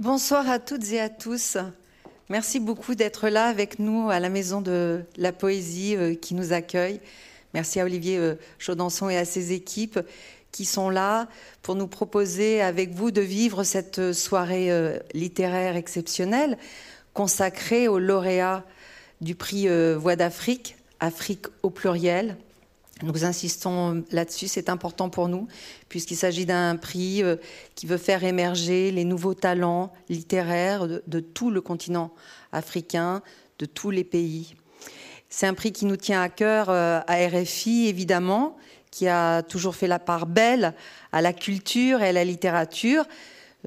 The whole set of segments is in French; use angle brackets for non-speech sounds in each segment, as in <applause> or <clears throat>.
Bonsoir à toutes et à tous. Merci beaucoup d'être là avec nous à la Maison de la Poésie euh, qui nous accueille. Merci à Olivier euh, Chaudançon et à ses équipes qui sont là pour nous proposer avec vous de vivre cette soirée euh, littéraire exceptionnelle consacrée aux lauréats du prix Voix d'Afrique, Afrique au pluriel, nous insistons là-dessus, c'est important pour nous, puisqu'il s'agit d'un prix euh, qui veut faire émerger les nouveaux talents littéraires de, tout le continent africain, de tous les pays. C'est un prix qui nous tient à cœur euh, à RFI, évidemment, qui a toujours fait la part belle à la culture et à la littérature.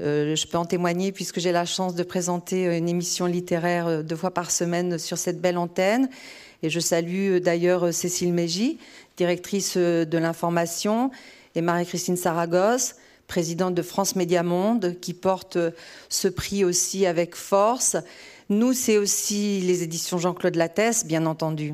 Euh, je peux en témoigner puisque j'ai la chance de présenter une émission littéraire deux fois par semaine sur cette belle antenne. Et je salue d'ailleurs Cécile Mégy, directrice euh, de l'information, et Marie-Christine Saragosse, présidente de France Média Monde, qui porte euh, ce prix aussi avec force. Nous, c'est aussi les éditions Jean-Claude Lattès, bien entendu.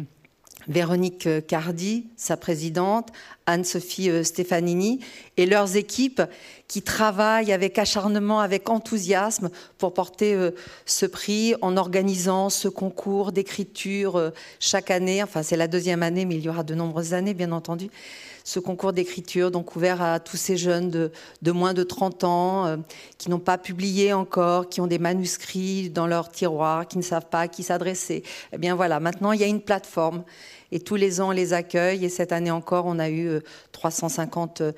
Véronique euh, Cardi, sa présidente, Anne-Sophie Stefanini et leurs équipes qui travaillent avec acharnement, avec enthousiasme pour porter ce prix en organisant ce concours d'écriture chaque année. Enfin, c'est la deuxième année, mais il y aura de nombreuses années, bien entendu. Ce concours d'écriture, donc ouvert à tous ces jeunes de, moins de 30 ans, euh, qui n'ont pas publié encore, qui ont des manuscrits dans leur tiroir, qui ne savent pas à qui s'adresser. Eh bien voilà, maintenant il y a une plateforme et tous les ans on les accueille et cette année encore on a eu 350 euh,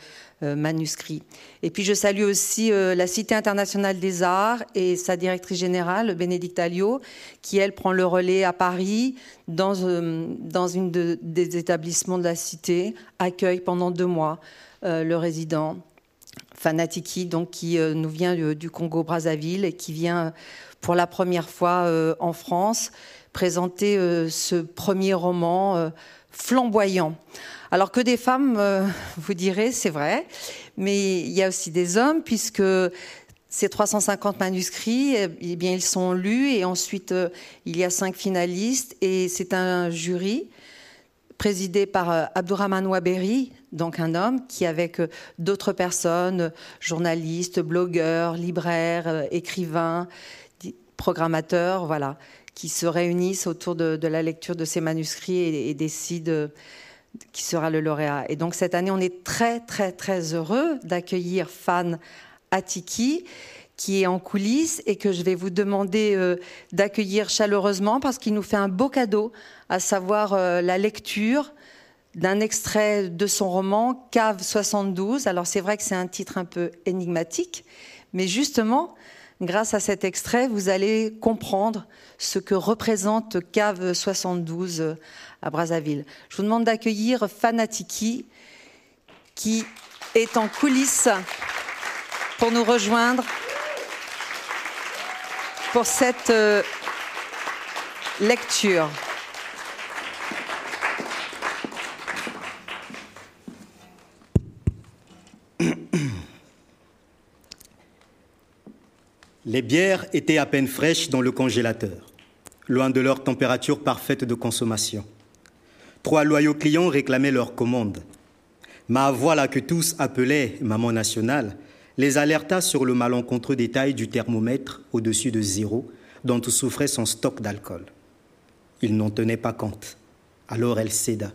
euh, manuscrits. Et puis je salue aussi euh, la Cité internationale des arts et sa directrice générale, Bénédicte Alliot, qui elle prend le relais à Paris dans, dans une des établissements de la Cité, accueille pendant deux mois le résident. Fanatiki, donc qui nous vient du Congo-Brazzaville et qui vient pour la première fois en France présenter euh, ce premier roman euh, flamboyant. Alors que des femmes, euh, <laughs> vous direz, c'est vrai, mais il y a aussi des hommes, puisque ces 350 manuscrits, eh bien, ils sont lus et ensuite il y a cinq finalistes et c'est un jury présidé par Abdourahman Waberi, donc un homme qui, avec d'autres personnes, journalistes, blogueurs, libraires, écrivains, programmateurs, voilà, qui se réunissent autour de, la lecture de ces manuscrits et, décident qui sera le lauréat. Et donc cette année, on est très très très heureux d'accueillir Fan Atiki qui est en coulisses et que je vais vous demander euh, d'accueillir chaleureusement parce qu'il nous fait un beau cadeau, à savoir euh, la lecture d'un extrait de son roman Cave 72. Alors c'est vrai que c'est un titre un peu énigmatique, mais justement, grâce à cet extrait, vous allez comprendre ce que représente Cave 72 à Brazzaville. Je vous demande d'accueillir Fanatiki, qui est en coulisses pour nous rejoindre pour cette euh, lecture. Les bières étaient à peine fraîches dans le congélateur, loin de leur température parfaite de consommation. Trois loyaux clients réclamaient leur commande. Ma voilà que tous appelaient Maman nationale les alerta sur le malencontreux détail du thermomètre au-dessus de zéro dont souffrait son stock d'alcool. Ils n'en tenaient pas compte. Alors elle céda.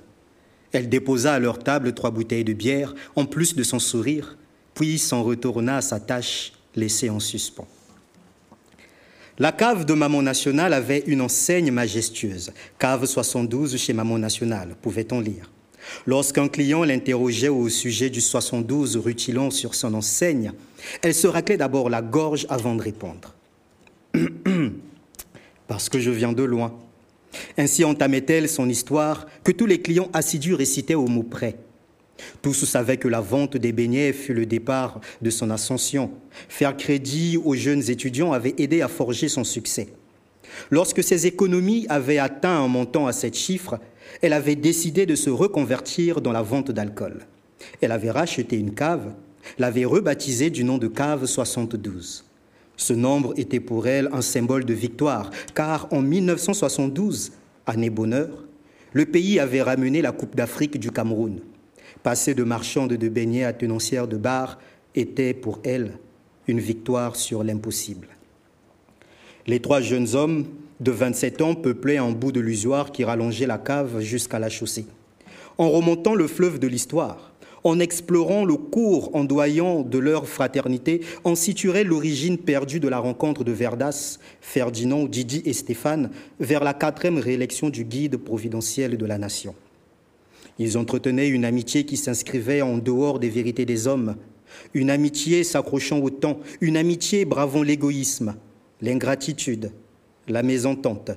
Elle déposa à leur table trois bouteilles de bière, en plus de son sourire, puis s'en retourna à sa tâche laissée en suspens. La cave de Maman National avait une enseigne majestueuse. Cave 72 chez Maman National, pouvait-on lire. Lorsqu'un client l'interrogeait au sujet du 72 rutilant sur son enseigne, elle se raclait d'abord la gorge avant de répondre. <clears throat> Parce que je viens de loin. Ainsi entamait-elle son histoire que tous les clients assidus récitaient au mot près. Tous savaient que la vente des beignets fut le départ de son ascension. Faire crédit aux jeunes étudiants avait aidé à forger son succès. Lorsque ses économies avaient atteint un montant à sept chiffres, elle avait décidé de se reconvertir dans la vente d'alcool. Elle avait racheté une cave, l'avait rebaptisée du nom de cave 72. Ce nombre était pour elle un symbole de victoire, car en 1972, année bonheur, le pays avait ramené la Coupe d'Afrique du Cameroun. Passer de marchande de beignets à tenancière de bar était pour elle une victoire sur l'impossible. Les trois jeunes hommes de 27 ans peuplaient un bout de l'usoir qui rallongeait la cave jusqu'à la chaussée. En remontant le fleuve de l'histoire, en explorant le cours ondoyant de leur fraternité, on situerait l'origine perdue de la rencontre de Verdas, Ferdinand, Didi et Stéphane vers la quatrième réélection du guide providentiel de la nation. Ils entretenaient une amitié qui s'inscrivait en dehors des vérités des hommes, une amitié s'accrochant au temps, une amitié bravant l'égoïsme, l'ingratitude, la mésentente,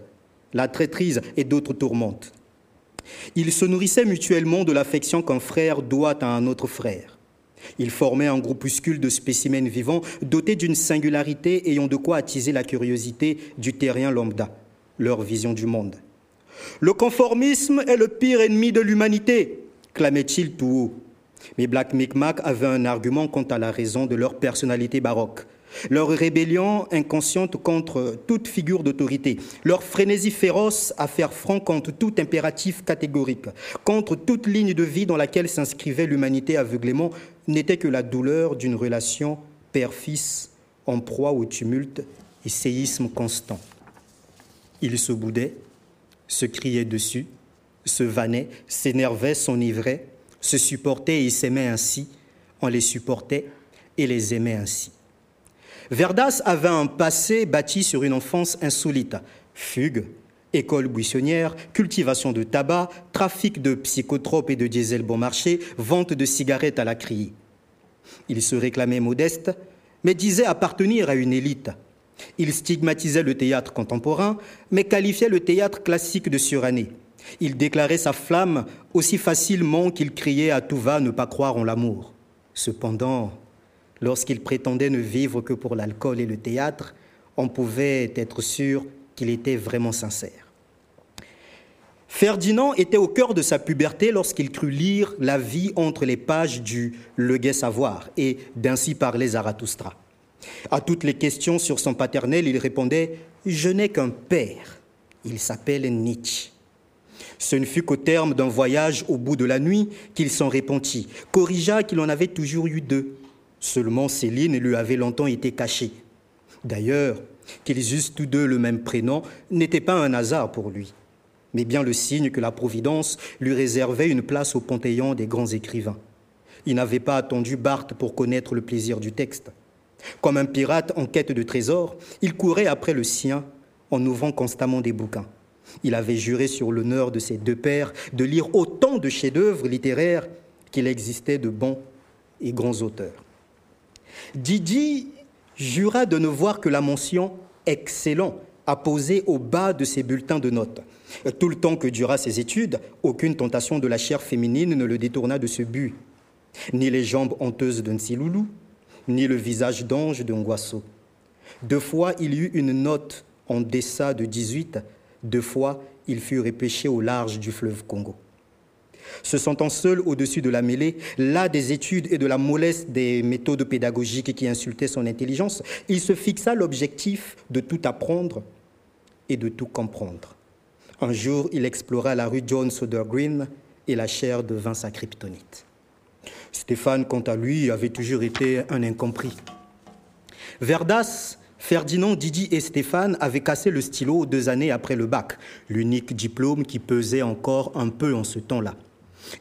la traîtrise et d'autres tourmentes. Ils se nourrissaient mutuellement de l'affection qu'un frère doit à un autre frère. Ils formaient un groupuscule de spécimens vivants dotés d'une singularité ayant de quoi attiser la curiosité du terrien lambda, leur vision du monde. Le conformisme est le pire ennemi de l'humanité, clamait-il tout haut. Mais Black Micmac avait un argument quant à la raison de leur personnalité baroque leur rébellion inconsciente contre toute figure d'autorité, leur frénésie féroce à faire front contre tout impératif catégorique, contre toute ligne de vie dans laquelle s'inscrivait l'humanité aveuglément, n'était que la douleur d'une relation père-fils en proie au tumulte et séisme constant. Ils se boudaient, se criaient dessus, se vannaient, s'énervaient, s'enivraient, se supportaient et s'aimaient ainsi, on les supportait et les aimait ainsi. Verdas avait un passé bâti sur une enfance insolite. Fugue, école buissonnière, cultivation de tabac, trafic de psychotropes et de diesel bon marché, vente de cigarettes à la criée. Il se réclamait modeste, mais disait appartenir à une élite. Il stigmatisait le théâtre contemporain, mais qualifiait le théâtre classique de surannée. Il déclarait sa flamme aussi facilement qu'il criait à tout va ne pas croire en l'amour. Cependant, Lorsqu'il prétendait ne vivre que pour l'alcool et le théâtre, on pouvait être sûr qu'il était vraiment sincère. Ferdinand était au cœur de sa puberté lorsqu'il crut lire la vie entre les pages du Le Gai Savoir et d'Ainsi parlait Zarathustra. À toutes les questions sur son paternel, il répondait Je n'ai qu'un père. Il s'appelle Nietzsche. Ce ne fut qu'au terme d'un voyage au bout de la nuit qu'il s'en repentit, corrigea qu'il en avait toujours eu deux, Seulement Céline lui avait longtemps été cachée. D'ailleurs, qu'ils eussent tous deux le même prénom n'était pas un hasard pour lui, mais bien le signe que la Providence lui réservait une place au panthéon des grands écrivains. Il n'avait pas attendu Barthes pour connaître le plaisir du texte. Comme un pirate en quête de trésors, il courait après le sien en ouvrant constamment des bouquins. Il avait juré sur l'honneur de ses deux pères de lire autant de chefs-d'œuvre littéraires qu'il existait de bons et grands auteurs. Didi jura de ne voir que la mention excellent apposée au bas de ses bulletins de notes. Tout le temps que dura ses études, aucune tentation de la chair féminine ne le détourna de ce but. Ni les jambes honteuses d'un Siloulou, ni le visage d'ange d'un Guasso. Deux fois, il eut une note en dessin de 18, deux fois, il fut repêché au large du fleuve Congo. Se sentant seul au-dessus de la mêlée, là des études et de la mollesse des méthodes pédagogiques qui insultaient son intelligence, il se fixa l'objectif de tout apprendre et de tout comprendre. Un jour, il explora la rue John Soder Green et la chair devint sa kryptonite. Stéphane, quant à lui, avait toujours été un incompris. Verdas, Ferdinand, Didi et Stéphane avaient cassé le stylo deux années après le bac, l'unique diplôme qui pesait encore un peu en ce temps-là.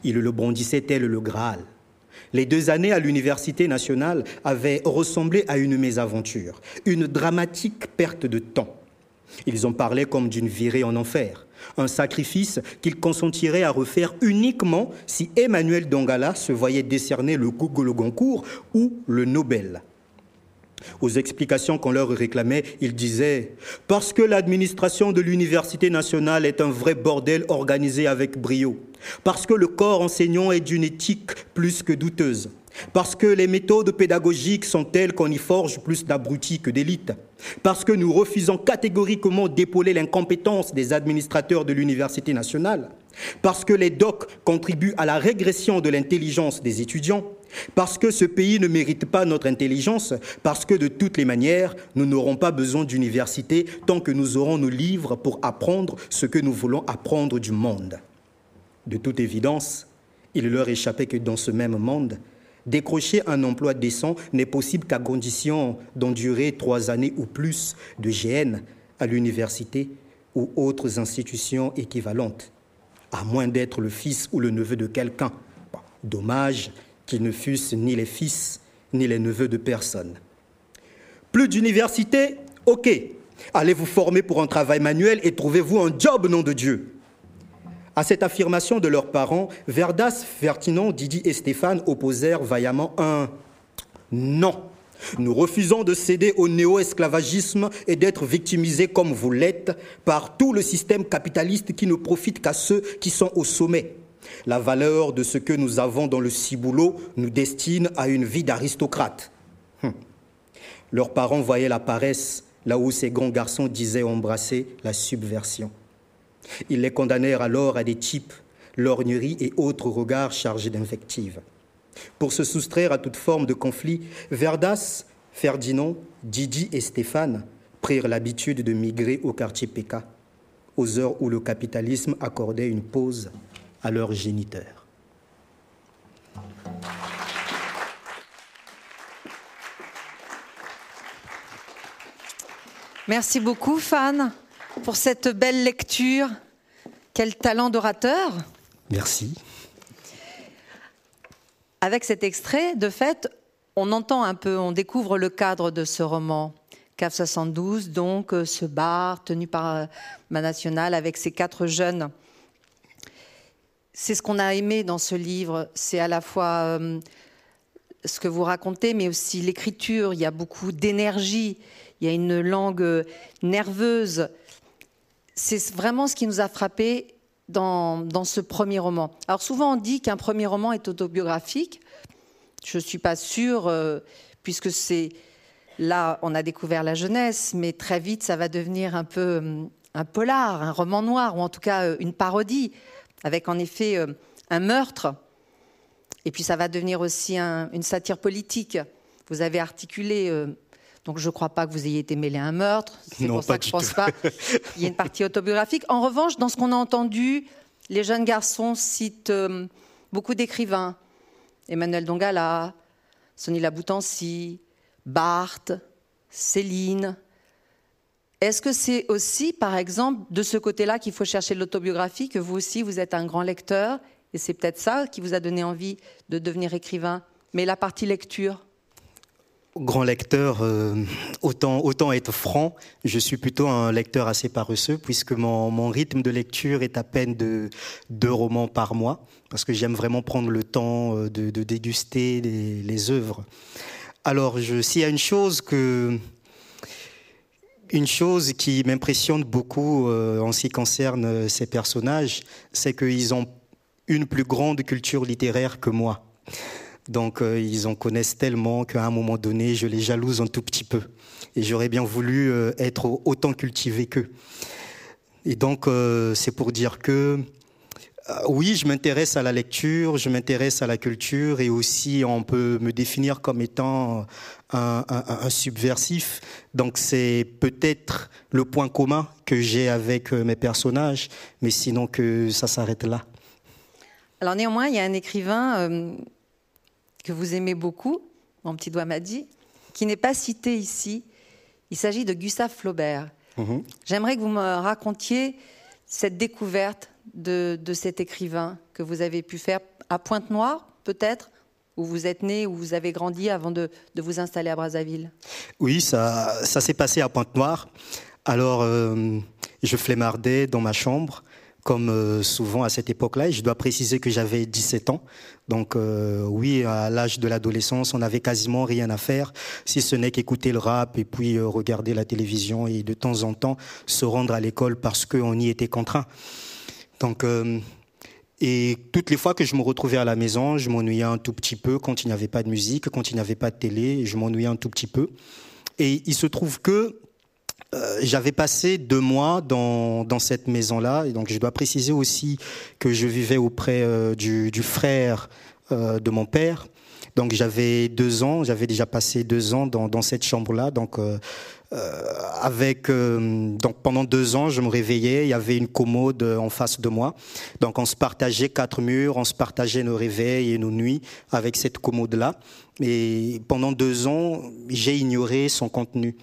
Il le brandissait tel le Graal. Les deux années à l'Université nationale avaient ressemblé à une mésaventure, une dramatique perte de temps. Ils en parlaient comme d'une virée en enfer, un sacrifice qu'ils consentiraient à refaire uniquement si Emmanuel Dongala se voyait décerner le Google Goncourt ou le Nobel. Aux explications qu'on leur réclamait, ils disaient Parce que l'administration de l'université nationale est un vrai bordel organisé avec brio. Parce que le corps enseignant est d'une éthique plus que douteuse. Parce que les méthodes pédagogiques sont telles qu'on y forge plus d'abrutis que d'élites. Parce que nous refusons catégoriquement d'épauler l'incompétence des administrateurs de l'université nationale. Parce que les docs contribuent à la régression de l'intelligence des étudiants parce que ce pays ne mérite pas notre intelligence, parce que de toutes les manières, nous n'aurons pas besoin d'université tant que nous aurons nos livres pour apprendre ce que nous voulons apprendre du monde. De toute évidence, il leur échappait que dans ce même monde, Décrocher un emploi décent n'est possible qu'à condition d'endurer trois années ou plus de GN à l'université ou autres institutions équivalentes, à moins d'être le fils ou le neveu de quelqu'un. Dommage qu'ils ne fussent ni les fils ni les neveux de personne. Plus d'université Ok. Allez vous former pour un travail manuel et trouvez-vous un job, nom de Dieu. À cette affirmation de leurs parents, Verdas, Ferdinand, Didi et Stéphane opposèrent vaillamment un non. Nous refusons de céder au néo-esclavagisme et d'être victimisés comme vous l'êtes par tout le système capitaliste qui ne profite qu'à ceux qui sont au sommet. La valeur de ce que nous avons dans le ciboulot nous destine à une vie d'aristocrate. Hum. Leurs parents voyaient la paresse là où ces grands garçons disaient embrasser la subversion. Ils les condamnèrent alors à des types, lorgneries et autres regards chargés d'invectives. Pour se soustraire à toute forme de conflit, Verdas, Ferdinand, Didi et Stéphane prirent l'habitude de migrer au quartier PK, aux heures où le capitalisme accordait une pause à leurs géniteurs. Merci beaucoup, Fan pour cette belle lecture. Quel talent d'orateur. Merci. Avec cet extrait, de fait, on entend un peu, on découvre le cadre de ce roman. CAF 72, donc euh, ce bar tenu par euh, ma nationale avec ses quatre jeunes. C'est ce qu'on a aimé dans ce livre. C'est à la fois euh, ce que vous racontez, mais aussi l'écriture. Il y a beaucoup d'énergie. Il y a une langue nerveuse c'est vraiment ce qui nous a frappé dans, ce premier roman. Alors souvent on dit qu'un premier roman est autobiographique. Je ne suis pas sûre, euh, puisque c'est là on a découvert la jeunesse, mais très vite ça va devenir un peu euh, un polar, un roman noir, ou en tout cas euh, une parodie, avec en effet un meurtre. Et puis ça va devenir aussi une satire politique. Vous avez articulé donc je ne crois pas que vous ayez été mêlé à un meurtre. C'est pour ça que je ne pense pas qu'il y ait une partie autobiographique. En revanche, dans ce qu'on a entendu, les jeunes garçons citent euh, beaucoup d'écrivains. Emmanuel Dongala, Sonny Laboutancy, Barthes, Céline. Est-ce que c'est aussi, par exemple, de ce côté-là qu'il faut chercher l'autobiographie, que vous aussi, vous êtes un grand lecteur, et c'est peut-être ça qui vous a donné envie de devenir écrivain Mais la partie lecture grand lecteur, euh, autant, être franc, je suis plutôt un lecteur assez paresseux puisque mon, rythme de lecture est à peine de deux romans par mois parce que j'aime vraiment prendre le temps euh, de, déguster les, les, œuvres. Alors, s'il y a une chose que une chose qui m'impressionne beaucoup euh, en ce qui concerne ces personnages, c'est qu'ils ont une plus grande culture littéraire que moi. Donc euh, ils en connaissent tellement qu'à un moment donné, je les jalouse un tout petit peu. Et j'aurais bien voulu euh, être autant cultivé qu'eux. Et donc euh, c'est pour dire que oui, je m'intéresse à la lecture, je m'intéresse à la culture et aussi on peut me définir comme étant un, un, un subversif. Donc c'est peut-être le point commun que j'ai avec mes personnages, mais sinon que ça s'arrête là. Alors néanmoins, il y a un écrivain que vous aimez beaucoup, mon petit doigt m'a dit, qui n'est pas cité ici. Il s'agit de Gustave Flaubert. Mhm. J'aimerais que vous me racontiez cette découverte de, cet écrivain que vous avez pu faire à Pointe-Noire, peut-être, où vous êtes né, où vous avez grandi avant de, vous installer à Brazzaville. Oui, ça, ça s'est passé à Pointe-Noire. Alors, euh, je flémardais dans ma chambre comme euh, souvent à cette époque-là. Et je dois préciser que j'avais 17 ans. Donc euh, oui, à l'âge de l'adolescence, on n'avait quasiment rien à faire, si ce n'est qu'écouter le rap et puis euh, regarder la télévision et de temps en temps se rendre à l'école parce qu'on y était contraint. Donc et toutes les fois que je me retrouvais à la maison, je m'ennuyais un tout petit peu quand il n'y avait pas de musique, quand il n'y avait pas de télé, je m'ennuyais un tout petit peu. Et il se trouve que euh, j'avais passé deux mois dans, dans cette maison-là, et donc je dois préciser aussi que je vivais auprès euh, du, du, frère euh, de mon père. Donc j'avais deux ans, j'avais déjà passé deux ans dans, dans cette chambre-là. Donc euh, avec donc pendant deux ans, je me réveillais, il y avait une commode en face de moi. Donc on se partageait quatre murs, on se partageait nos réveils et nos nuits avec cette commode là. Et pendant deux ans, j'ai ignoré son contenu.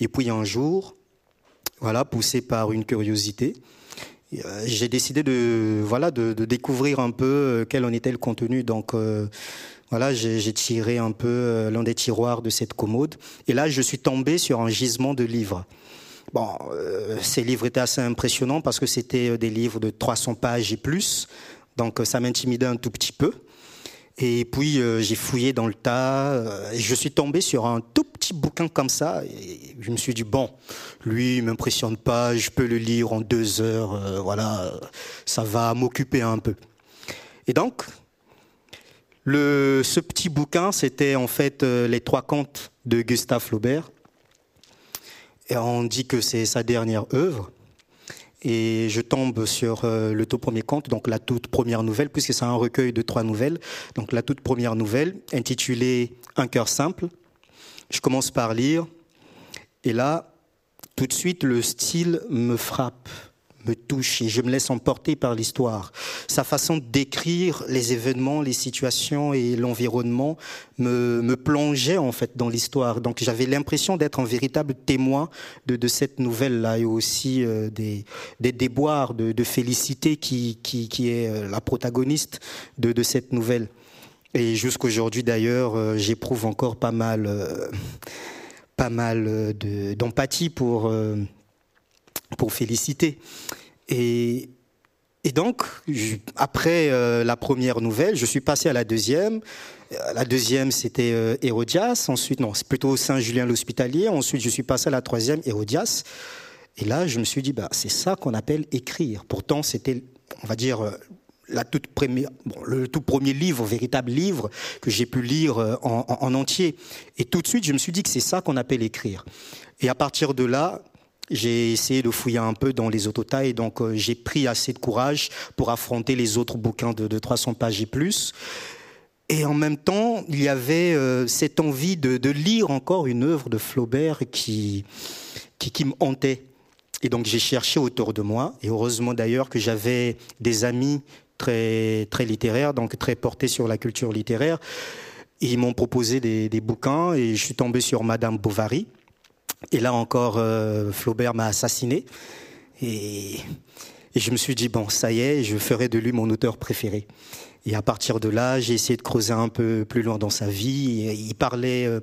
Et puis un jour, voilà, poussé par une curiosité, euh, j'ai décidé de voilà de, de, découvrir un peu quel en était le contenu. Donc voilà, j'ai tiré un peu euh, l'un des tiroirs de cette commode. Et là, je suis tombé sur un gisement de livres. Bon, euh, ces livres étaient assez impressionnants parce que c'était euh, des livres de 300 pages et plus. Donc, ça m'intimidait un tout petit peu. Et puis, j'ai fouillé dans le tas. et je suis tombé sur un tout petit bouquin comme ça. Et je me suis dit, bon, lui, il m'impressionne pas. Je peux le lire en deux heures. voilà, ça va m'occuper un peu. Et donc, ce petit bouquin, c'était en fait euh, les trois contes de Gustave Flaubert. Et on dit que c'est sa dernière œuvre. Et je tombe sur euh, le tout premier conte, donc la toute première nouvelle, puisque c'est un recueil de trois nouvelles. Donc la toute première nouvelle, intitulée Un cœur simple. Je commence par lire. Et là, tout de suite, le style me frappe me touche et je me laisse emporter par l'histoire. Sa façon d'écrire les événements, les situations et l'environnement me, me plongeait en fait dans l'histoire. Donc j'avais l'impression d'être un véritable témoin de, de cette nouvelle-là et aussi euh, des, des déboires de, de Félicité qui, qui, qui est euh, la protagoniste de, de cette nouvelle. Et jusqu'aujourd'hui d'ailleurs, euh, j'éprouve encore pas mal, pas mal d'empathie pour pour féliciter. Et, et donc, après euh, la première nouvelle, je suis passé à la deuxième. Euh, la deuxième, c'était euh, Hérodias. Ensuite, non, c'est plutôt Saint-Julien l'Hospitalier. Ensuite, je suis passé à la troisième, Hérodias. Et là, je me suis dit, bah, c'est ça qu'on appelle écrire. Pourtant, c'était, on va dire, la toute première, le tout premier livre, véritable livre que j'ai pu lire en, entier. Et tout de suite, je me suis dit que c'est ça qu'on appelle écrire. Et à partir de là, j'ai essayé de fouiller un peu dans les autotas et donc euh, j'ai pris assez de courage pour affronter les autres bouquins de, de 300 pages et plus. Et en même temps, il y avait euh, cette envie de, lire encore une œuvre de Flaubert qui, qui, me hantait. Et donc j'ai cherché autour de moi, et heureusement d'ailleurs que j'avais des amis très, très littéraires, donc très portés sur la culture littéraire. Ils m'ont proposé des, des bouquins, et je suis tombé sur Madame Bovary, et là encore, euh, Flaubert m'a assassiné. Et, et, je me suis dit, bon, ça y est, je ferai de lui mon auteur préféré. Et à partir de là, j'ai essayé de creuser un peu plus loin dans sa vie. Il parlait euh,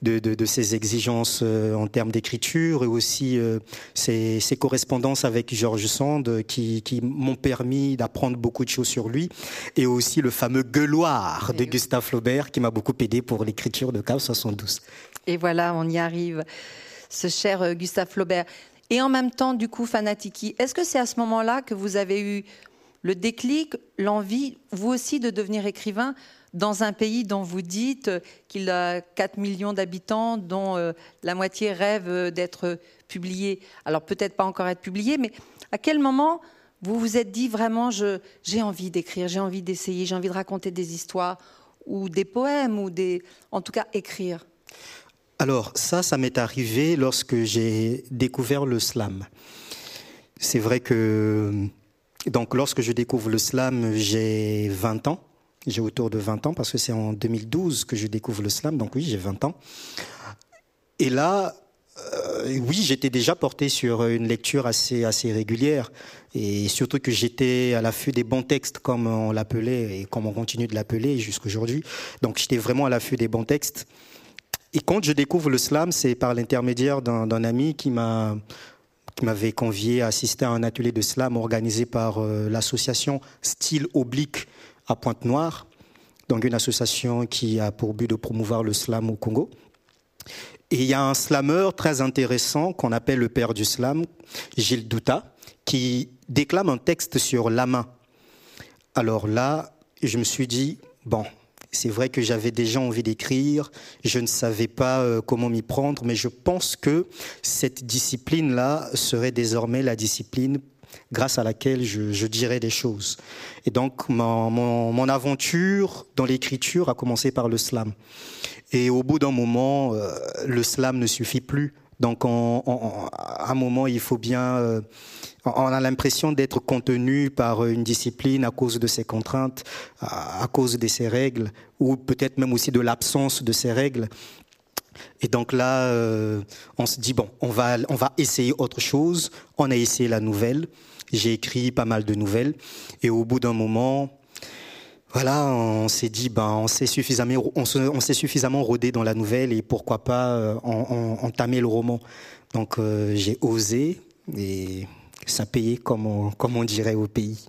de, de, de ses exigences euh, en termes d'écriture et aussi ses, ses, correspondances avec Georges Sand qui, qui m'ont permis d'apprendre beaucoup de choses sur lui. Et aussi le fameux gueuloir de Gustave Flaubert qui m'a beaucoup aidé pour l'écriture de Chaos 72. Et voilà, on y arrive ce cher euh, Gustave Flaubert. Et en même temps, du coup, Fanatiki, est-ce que c'est à ce moment-là que vous avez eu le déclic, l'envie, vous aussi, de devenir écrivain dans un pays dont vous dites qu'il a 4 millions d'habitants, dont euh, la moitié rêve d'être publié? Alors peut-être pas encore être publié, mais à quel moment vous vous êtes dit vraiment, j'ai envie d'écrire, j'ai envie d'essayer, j'ai envie de raconter des histoires ou des poèmes ou des, en tout cas écrire? Alors ça, ça m'est arrivé lorsque j'ai découvert le slam. C'est vrai que donc lorsque je découvre le slam, j'ai 20 ans. J'ai autour de 20 ans parce que c'est en 2012 que je découvre le slam, donc oui, j'ai 20 ans. Et là, euh, oui, j'étais déjà porté sur une lecture assez assez régulière et surtout que j'étais à l'affût des bons textes comme on l'appelait et comme on continue de l'appeler jusqu'aujourd'hui. Donc j'étais vraiment à l'affût des bons textes. Et quand je découvre le slam, c'est par l'intermédiaire d'un ami qui m'a qui m'avait convié à assister à un atelier de slam organisé par euh, l'association Style Oblique à Pointe-Noire, donc une association qui a pour but de promouvoir le slam au Congo. Et il y a un slameur très intéressant qu'on appelle le père du slam, Gilles Douta, qui déclame un texte sur la main. Alors là, je me suis dit, bon, c'est vrai que j'avais déjà envie d'écrire, je ne savais pas euh, comment m'y prendre, mais je pense que cette discipline-là serait désormais la discipline grâce à laquelle je, je dirais des choses. Et donc mon, mon, mon aventure dans l'écriture a commencé par le slam. Et au bout d'un moment, euh, le slam ne suffit plus Donc, à un moment, il faut bien. Euh, on a l'impression d'être contenu par une discipline à cause de ses contraintes, à cause de ses règles, ou peut-être même aussi de l'absence de ses règles. Et donc là, euh, on se dit bon, on va, on va essayer autre chose. On a essayé la nouvelle. J'ai écrit pas mal de nouvelles, et au bout d'un moment, voilà, on s'est dit, ben, on s'est suffisamment, on, s'est suffisamment rodé dans la nouvelle et pourquoi pas euh, entamer le roman. Donc euh, j'ai osé et ça payait comme on, comme on dirait au pays.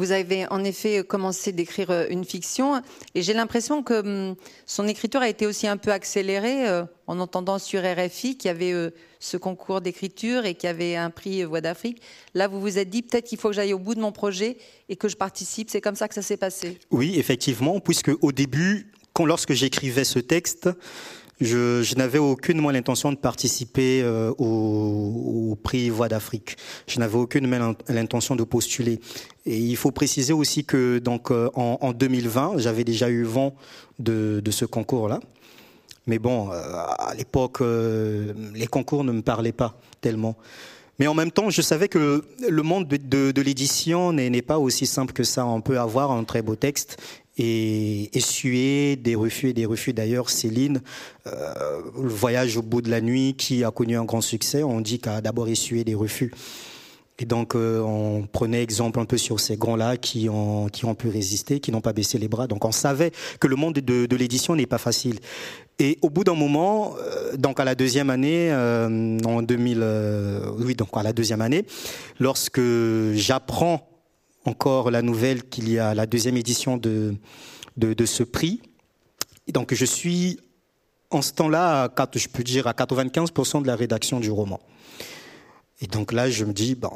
Vous avez en effet commencé d'écrire euh, une fiction et j'ai l'impression que hum, son écriture a été aussi un peu accélérée euh, en entendant sur RFI qu'il y avait euh, ce concours d'écriture et qu'il y avait un prix Voix d'Afrique. Là, vous vous êtes dit peut-être qu'il faut que j'aille au bout de mon projet et que je participe. C'est comme ça que ça s'est passé? Oui, effectivement, puisque au début, quand, lorsque j'écrivais ce texte, je, je n'avais aucunement l'intention de participer euh, au, prix Voix d'Afrique. Je n'avais aucune l'intention de postuler. Et il faut préciser aussi que donc euh, en, en 2020, j'avais déjà eu vent de, ce concours-là. Mais bon, euh, à l'époque, les concours ne me parlaient pas tellement. Mais en même temps, je savais que le monde de, de, de l'édition n'est pas aussi simple que ça. On peut avoir un très beau texte et essuyer des refus et des refus. D'ailleurs, Céline, euh, le voyage au bout de la nuit, qui a connu un grand succès, on dit qu'elle a d'abord essuyé des refus. Et donc, euh, on prenait exemple un peu sur ces grands-là qui ont, qui ont pu résister, qui n'ont pas baissé les bras. Donc, on savait que le monde de, l'édition n'est pas facile. Et au bout d'un moment, euh, donc à la deuxième année, en 2000, oui, donc à la deuxième année, lorsque j'apprends encore la nouvelle qu'il y a la deuxième édition de, ce prix. Donc je suis en ce temps-là, je peux dire, à 95% de la rédaction du roman. Et donc là, je me dis, bon,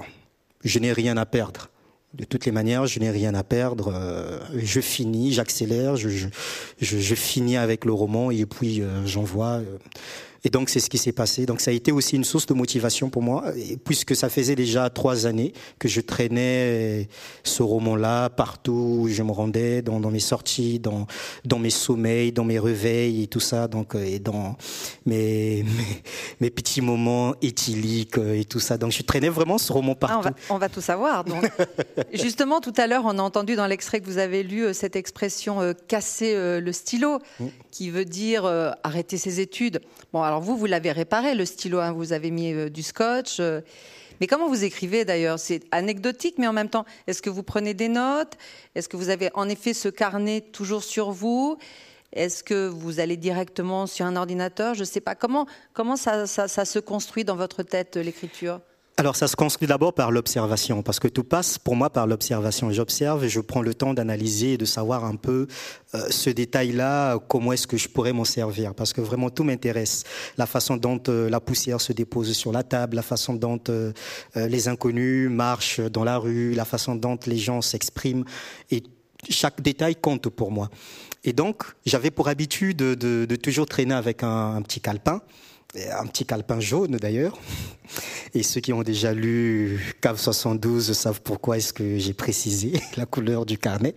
je n'ai rien à perdre. De toutes les manières, je n'ai rien à perdre. Euh, je finis, j'accélère, je, finis avec le roman et puis euh, j'envoie. Euh, et donc c'est ce qui s'est passé. Donc ça a été aussi une source de motivation pour moi, puisque ça faisait déjà trois années que je traînais ce roman-là partout où je me rendais, dans, dans mes sorties, dans, dans mes sommeils, dans mes réveils et tout ça, donc et dans mes, mes, petits moments éthyliques et tout ça. Donc je traînais vraiment ce roman partout. Ah, on, va, on, va, tout savoir. Donc. <laughs> Justement, tout à l'heure, on a entendu dans l'extrait que vous avez lu euh, cette expression euh, casser euh, le stylo, mmh. qui veut dire arrêter ses études. Bon, alors vous, vous l'avez réparé, le stylo, hein, vous avez mis euh, du scotch. Euh. mais comment vous écrivez d'ailleurs? C'est anecdotique, mais en même temps, est-ce que vous prenez des notes? Est-ce que vous avez en effet ce carnet toujours sur vous? Est-ce que vous allez directement sur un ordinateur? Je ne sais pas. Comment, comment ça se construit dans votre tête, l'écriture? Alors ça se construit d'abord par l'observation, parce que tout passe pour moi par l'observation. J'observe et je prends le temps d'analyser et de savoir un peu euh, ce détail-là, comment est-ce que je pourrais m'en servir, parce que vraiment tout m'intéresse. La façon dont euh, la poussière se dépose sur la table, la façon dont euh, les inconnus marchent dans la rue, la façon dont les gens s'expriment, et chaque détail compte pour moi. Et donc j'avais pour habitude de, toujours traîner avec un, un petit calepin un petit calepin jaune d'ailleurs. Et ceux qui ont déjà lu Cave 72 savent pourquoi est-ce que j'ai précisé <laughs> la couleur du carnet.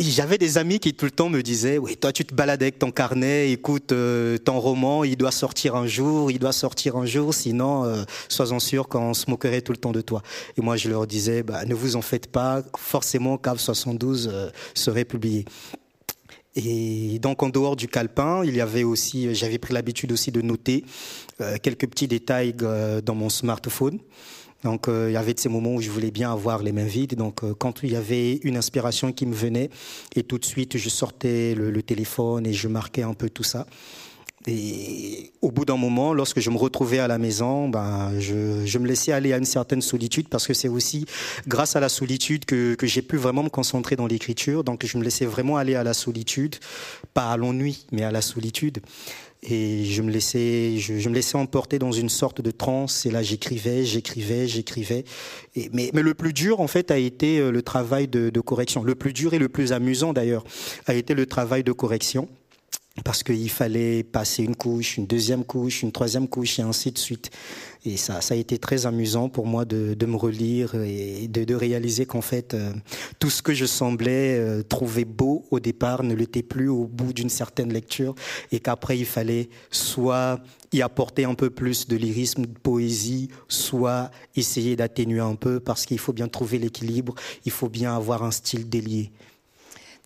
J'avais des amis qui tout le temps me disaient, oui, toi tu te balades avec ton carnet, écoute, euh, ton roman, il doit sortir un jour, il doit sortir un jour, sinon, euh, sois-en sûr qu'on se moquerait tout le temps de toi. Et moi je leur disais, bah, ne vous en faites pas, forcément Cave 72 euh, serait publié. Et donc en dehors du calepin, il y avait aussi, j'avais pris l'habitude aussi de noter euh, quelques petits détails euh, dans mon smartphone. Donc euh, il y avait ces moments où je voulais bien avoir les mains vides. Donc quand il y avait une inspiration qui me venait, et tout de suite je sortais le téléphone et je marquais un peu tout ça. Et au bout d'un moment, lorsque je me retrouvais à la maison, ben, je, je, me laissais aller à une certaine solitude parce que c'est aussi grâce à la solitude que, que j'ai pu vraiment me concentrer dans l'écriture. Donc je me laissais vraiment aller à la solitude, pas à l'ennui, mais à la solitude. Et je me laissais, je, je, me laissais emporter dans une sorte de transe. Et là, j'écrivais, j'écrivais, j'écrivais. Mais, mais le plus dur, en fait, a été euh, le travail de, de correction. Le plus dur et le plus amusant, d'ailleurs, a été le travail de correction parce qu'il fallait passer une couche, une deuxième couche, une troisième couche et ainsi de suite. Et ça, ça a été très amusant pour moi de, de me relire et de, de réaliser qu'en fait, euh, tout ce que je semblais euh, trouver beau au départ ne l'était plus au bout d'une certaine lecture et qu'après il fallait soit y apporter un peu plus de lyrisme, de poésie, soit essayer d'atténuer un peu parce qu'il faut bien trouver l'équilibre, il faut bien avoir un style délié.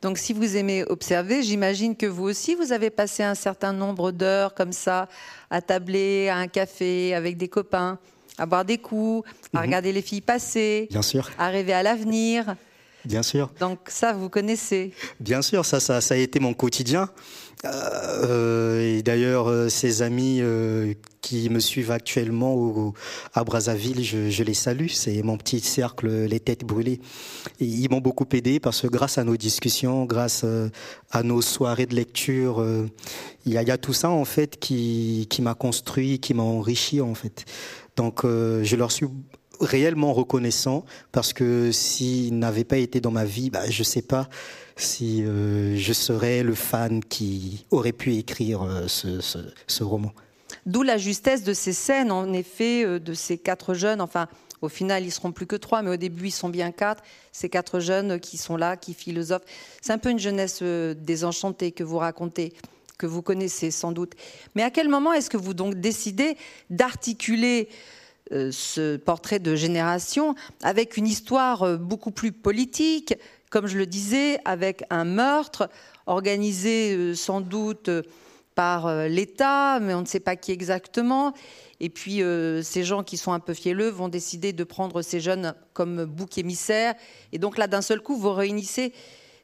Donc si vous aimez observer, j'imagine que vous aussi, vous avez passé un certain nombre d'heures comme ça, à tabler, à un café, avec des copains, à boire des coups, à Mhm. regarder les filles passer, Bien sûr, à rêver à l'avenir. bien sûr. Donc ça, vous connaissez. Bien sûr, ça, ça, ça a été mon quotidien. Euh, et d'ailleurs, euh, ces amis euh, qui me suivent actuellement à Brazzaville, je, les salue. C'est mon petit cercle, les têtes brûlées. Ils m'ont beaucoup aidé parce que grâce à nos discussions, grâce euh, à nos soirées de lecture, il y, a, tout ça en fait qui, qui m'a construit, qui m'a enrichi en fait. Donc, je leur suis réellement reconnaissant parce que s'ils n'avaient pas été dans ma vie, bah, je sais pas si euh, je serais le fan qui aurait pu écrire euh, ce, ce, roman. D'où la justesse de ces scènes, en effet, euh, de ces quatre jeunes. Enfin, au final, ils seront plus que trois, mais au début, ils sont bien quatre. Ces quatre jeunes qui sont là, qui philosophent. C'est un peu une jeunesse désenchantée que vous racontez, que vous connaissez sans doute. Mais à quel moment est-ce que vous donc décidez d'articuler ce portrait de génération avec une histoire euh, beaucoup plus politique, comme je le disais, avec un meurtre organisé euh, sans doute euh, par euh, l'État, mais on ne sait pas qui exactement. Et puis euh, ces gens qui sont un peu fielleux vont décider de prendre ces jeunes comme bouc émissaire. Et donc là, d'un seul coup, vous réunissez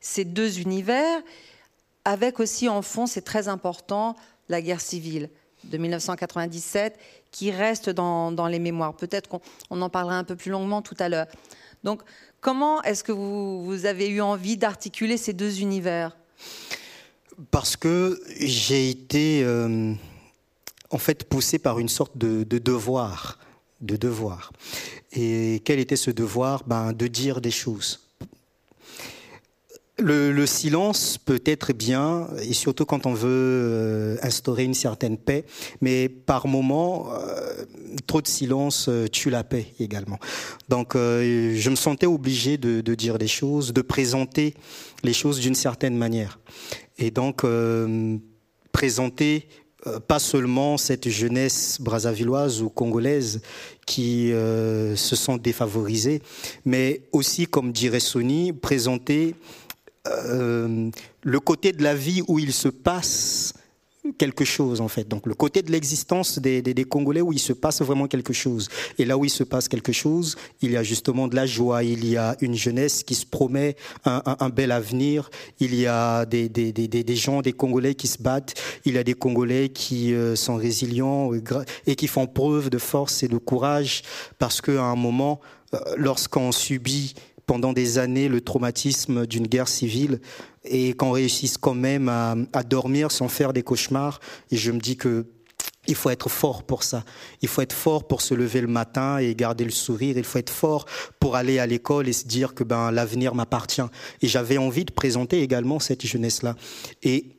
ces deux univers, avec aussi en fond, c'est très important, la guerre civile de 1997, qui reste dans, dans les mémoires. Peut-être qu'on on en parlera un peu plus longuement tout à l'heure. Donc, comment est-ce que vous, vous avez eu envie d'articuler ces deux univers? Parce que j'ai été euh, en fait poussé par une sorte de, de devoir, de devoir. Et quel était ce devoir? Ben, De dire des choses. Le, le, silence peut être bien, et surtout quand on veut euh, instaurer une certaine paix, mais par moment, euh, trop de silence euh, tue la paix également. Donc euh, je me sentais obligé de, de, dire des choses, de présenter les choses d'une certaine manière. Et donc présenter pas seulement cette jeunesse brazavilloise ou congolaise qui se sont défavorisées, mais aussi, comme dirait Sony, présenter euh, le côté de la vie où il se passe quelque chose en fait. Donc le côté de l'existence des, des, Congolais où il se passe vraiment quelque chose. Et là où il se passe quelque chose, il y a justement de la joie, il y a une jeunesse qui se promet un, bel avenir, il y a des, des, des, gens, des Congolais qui se battent, il y a des Congolais qui euh, sont résilients et qui font preuve de force et de courage parce qu'à un moment, euh, lorsqu'on subit pendant des années le traumatisme d'une guerre civile et qu'on réussisse quand même à, à, dormir sans faire des cauchemars. Et je me dis que il faut être fort pour ça. Il faut être fort pour se lever le matin et garder le sourire. Il faut être fort pour aller à l'école et se dire que ben l'avenir m'appartient. Et j'avais envie de présenter également cette jeunesse-là. Et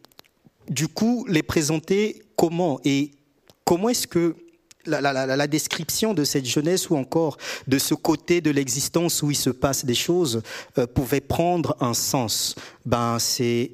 du coup, les présenter comment? Et comment est-ce que la, la, la, la, description de cette jeunesse ou encore de ce côté de l'existence où il se passe des choses euh, pouvait prendre un sens. Ben, c'est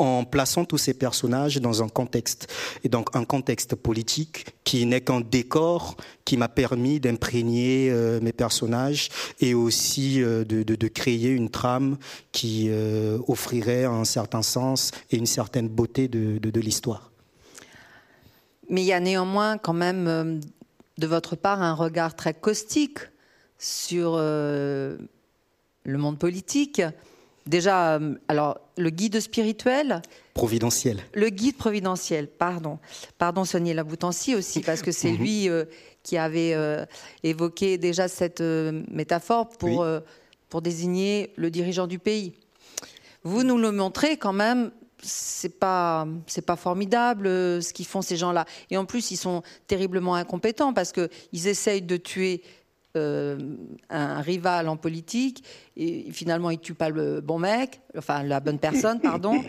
en plaçant tous ces personnages dans un contexte, et donc un contexte politique qui n'est qu'un décor qui m'a permis d'imprégner euh, mes personnages et aussi euh, de, de, de, créer une trame qui euh, offrirait un certain sens et une certaine beauté de, de l'histoire. Mais il y a néanmoins quand même euh, de votre part un regard très caustique sur euh, le monde politique. Déjà, euh, alors le guide spirituel. Providentiel. Le guide providentiel, pardon. Pardon, Sonia Laboutancy aussi, parce que c'est lui euh, qui avait euh, évoqué déjà cette métaphore pour, oui. pour désigner le dirigeant du pays. Vous nous le montrez quand même c'est pas c'est pas formidable euh, ce qu'ils font ces gens-là et en plus ils sont terriblement incompétents parce que ils essayent de tuer euh, un rival en politique, et finalement, ils tuent pas le bon mec, enfin la bonne personne, <laughs> pardon.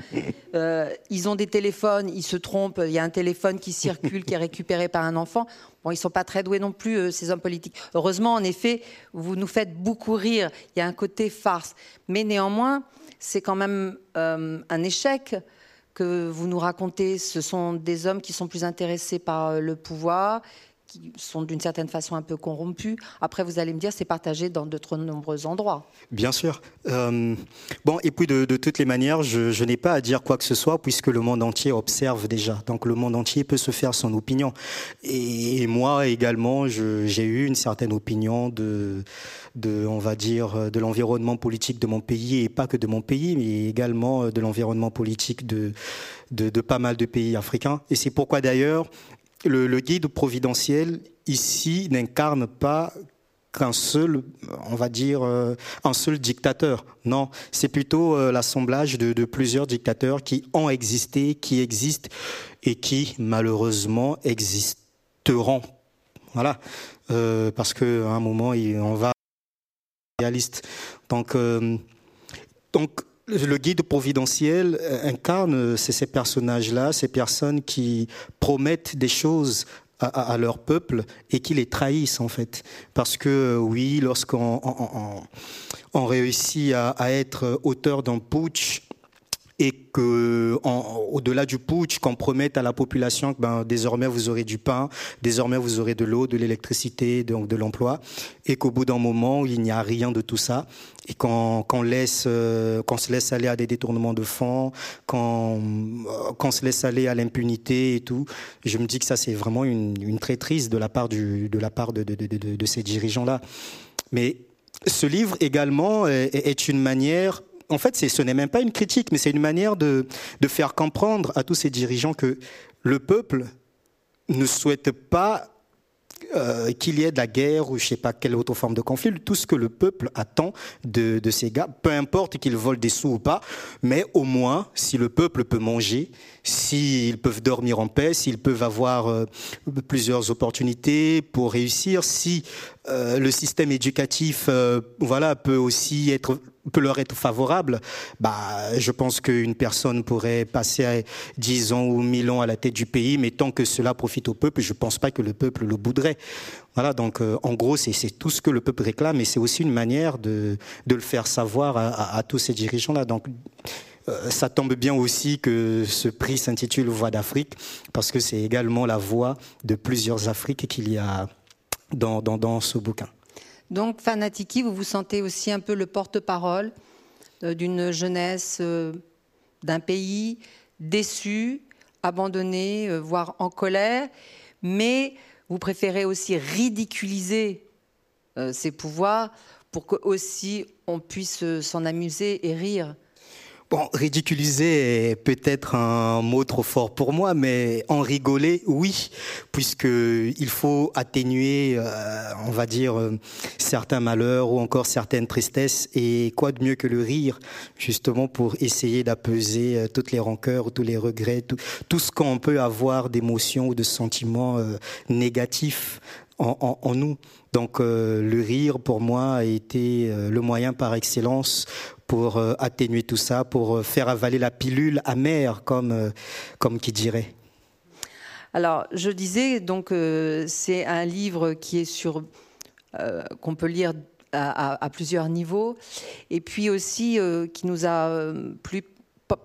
Euh, ils ont des téléphones, ils se trompent. Il y a un téléphone qui circule, qui est récupéré par un enfant. Bon, ils sont pas très doués non plus, euh, ces hommes politiques. Heureusement, en effet, vous nous faites beaucoup rire. Il y a un côté farce, mais néanmoins, c'est quand même un échec que vous nous racontez. Ce sont des hommes qui sont plus intéressés par le pouvoir, qui sont d'une certaine façon un peu corrompus. Après, vous allez me dire, c'est partagé dans de trop nombreux endroits. Bien sûr. Euh, bon, et puis de, toutes les manières, je, n'ai pas à dire quoi que ce soit puisque le monde entier observe déjà. Donc le monde entier peut se faire son opinion. Et, moi également, j'ai eu une certaine opinion de, on va dire, de l'environnement politique de mon pays et pas que de mon pays, mais également de l'environnement politique de pas mal de pays africains. Et c'est pourquoi d'ailleurs le, guide providentiel ici n'incarne pas qu'un seul, on va dire, euh, un seul dictateur. Non, c'est plutôt euh, l'assemblage de, plusieurs dictateurs qui ont existé, qui existent et qui malheureusement existeront. Voilà, euh, parce qu'à un moment, on va réaliste. Donc, donc le guide providentiel euh, incarne euh, ces personnages-là, ces personnes qui promettent des choses à, leur peuple et qui les trahissent en fait. Parce que euh, oui, lorsqu'on on, réussit à, à, être auteur d'un putsch, et que au-delà du putsch, qu'on promette à la population que ben, désormais vous aurez du pain, désormais vous aurez de l'eau, de l'électricité, donc de l'emploi, et qu'au bout d'un moment il n'y a rien de tout ça, et qu'on laisse, euh, qu'on se laisse aller à des détournements de fonds, qu'on euh, se laisse aller à l'impunité et tout. Je me dis que ça c'est vraiment une, une traîtrise de la part du, de la part de, de, de, de ces dirigeants là. Mais ce livre également est une manière en fait, ce n'est même pas une critique, mais c'est une manière de, faire comprendre à tous ces dirigeants que le peuple ne souhaite pas euh, qu'il y ait de la guerre ou je sais pas quelle autre forme de conflit, tout ce que le peuple attend de, de ces gars, peu importe qu'ils volent des sous ou pas, mais au moins si le peuple peut manger, s'ils peuvent dormir en paix, s'ils peuvent avoir euh, plusieurs opportunités pour réussir, si euh, le système éducatif, euh, voilà, peut aussi être peut leur être favorable, bah, je pense qu'une personne pourrait passer 10 ans ou 1000 ans à la tête du pays, mais tant que cela profite au peuple, je pense pas que le peuple le boudrait. Voilà, donc en gros, c'est tout ce que le peuple réclame, et c'est aussi une manière de, de le faire savoir à, à, à tous ces dirigeants-là. Donc, euh, ça tombe bien aussi que ce prix s'intitule Voix d'Afrique, parce que c'est également la voix de plusieurs Afriques qu'il y a dans, dans, ce bouquin. Donc, Fanatiki, vous vous sentez aussi un peu le porte-parole euh, d'une jeunesse euh, d'un pays déçu, abandonné, voire en colère, mais vous préférez aussi ridiculiser ses pouvoirs pour que aussi on puisse s'en amuser et rire. Bon, ridiculiser est peut-être un mot trop fort pour moi, mais en rigoler, oui, puisque il faut atténuer, euh, on va dire, euh, certains malheurs ou encore certaines tristesses. Et quoi de mieux que le rire, justement, pour essayer d'apaiser euh, toutes les rancœurs, tous les regrets, tout, ce qu'on peut avoir d'émotions ou de sentiments négatifs en, en, nous. Donc le rire, pour moi, a été le moyen par excellence pour euh, atténuer tout ça, pour euh, faire avaler la pilule amère, comme, euh, comme qui dirait. Alors, je disais, donc, c'est un livre qui est sur, qu'on peut lire à, plusieurs niveaux, et puis aussi qui nous a plu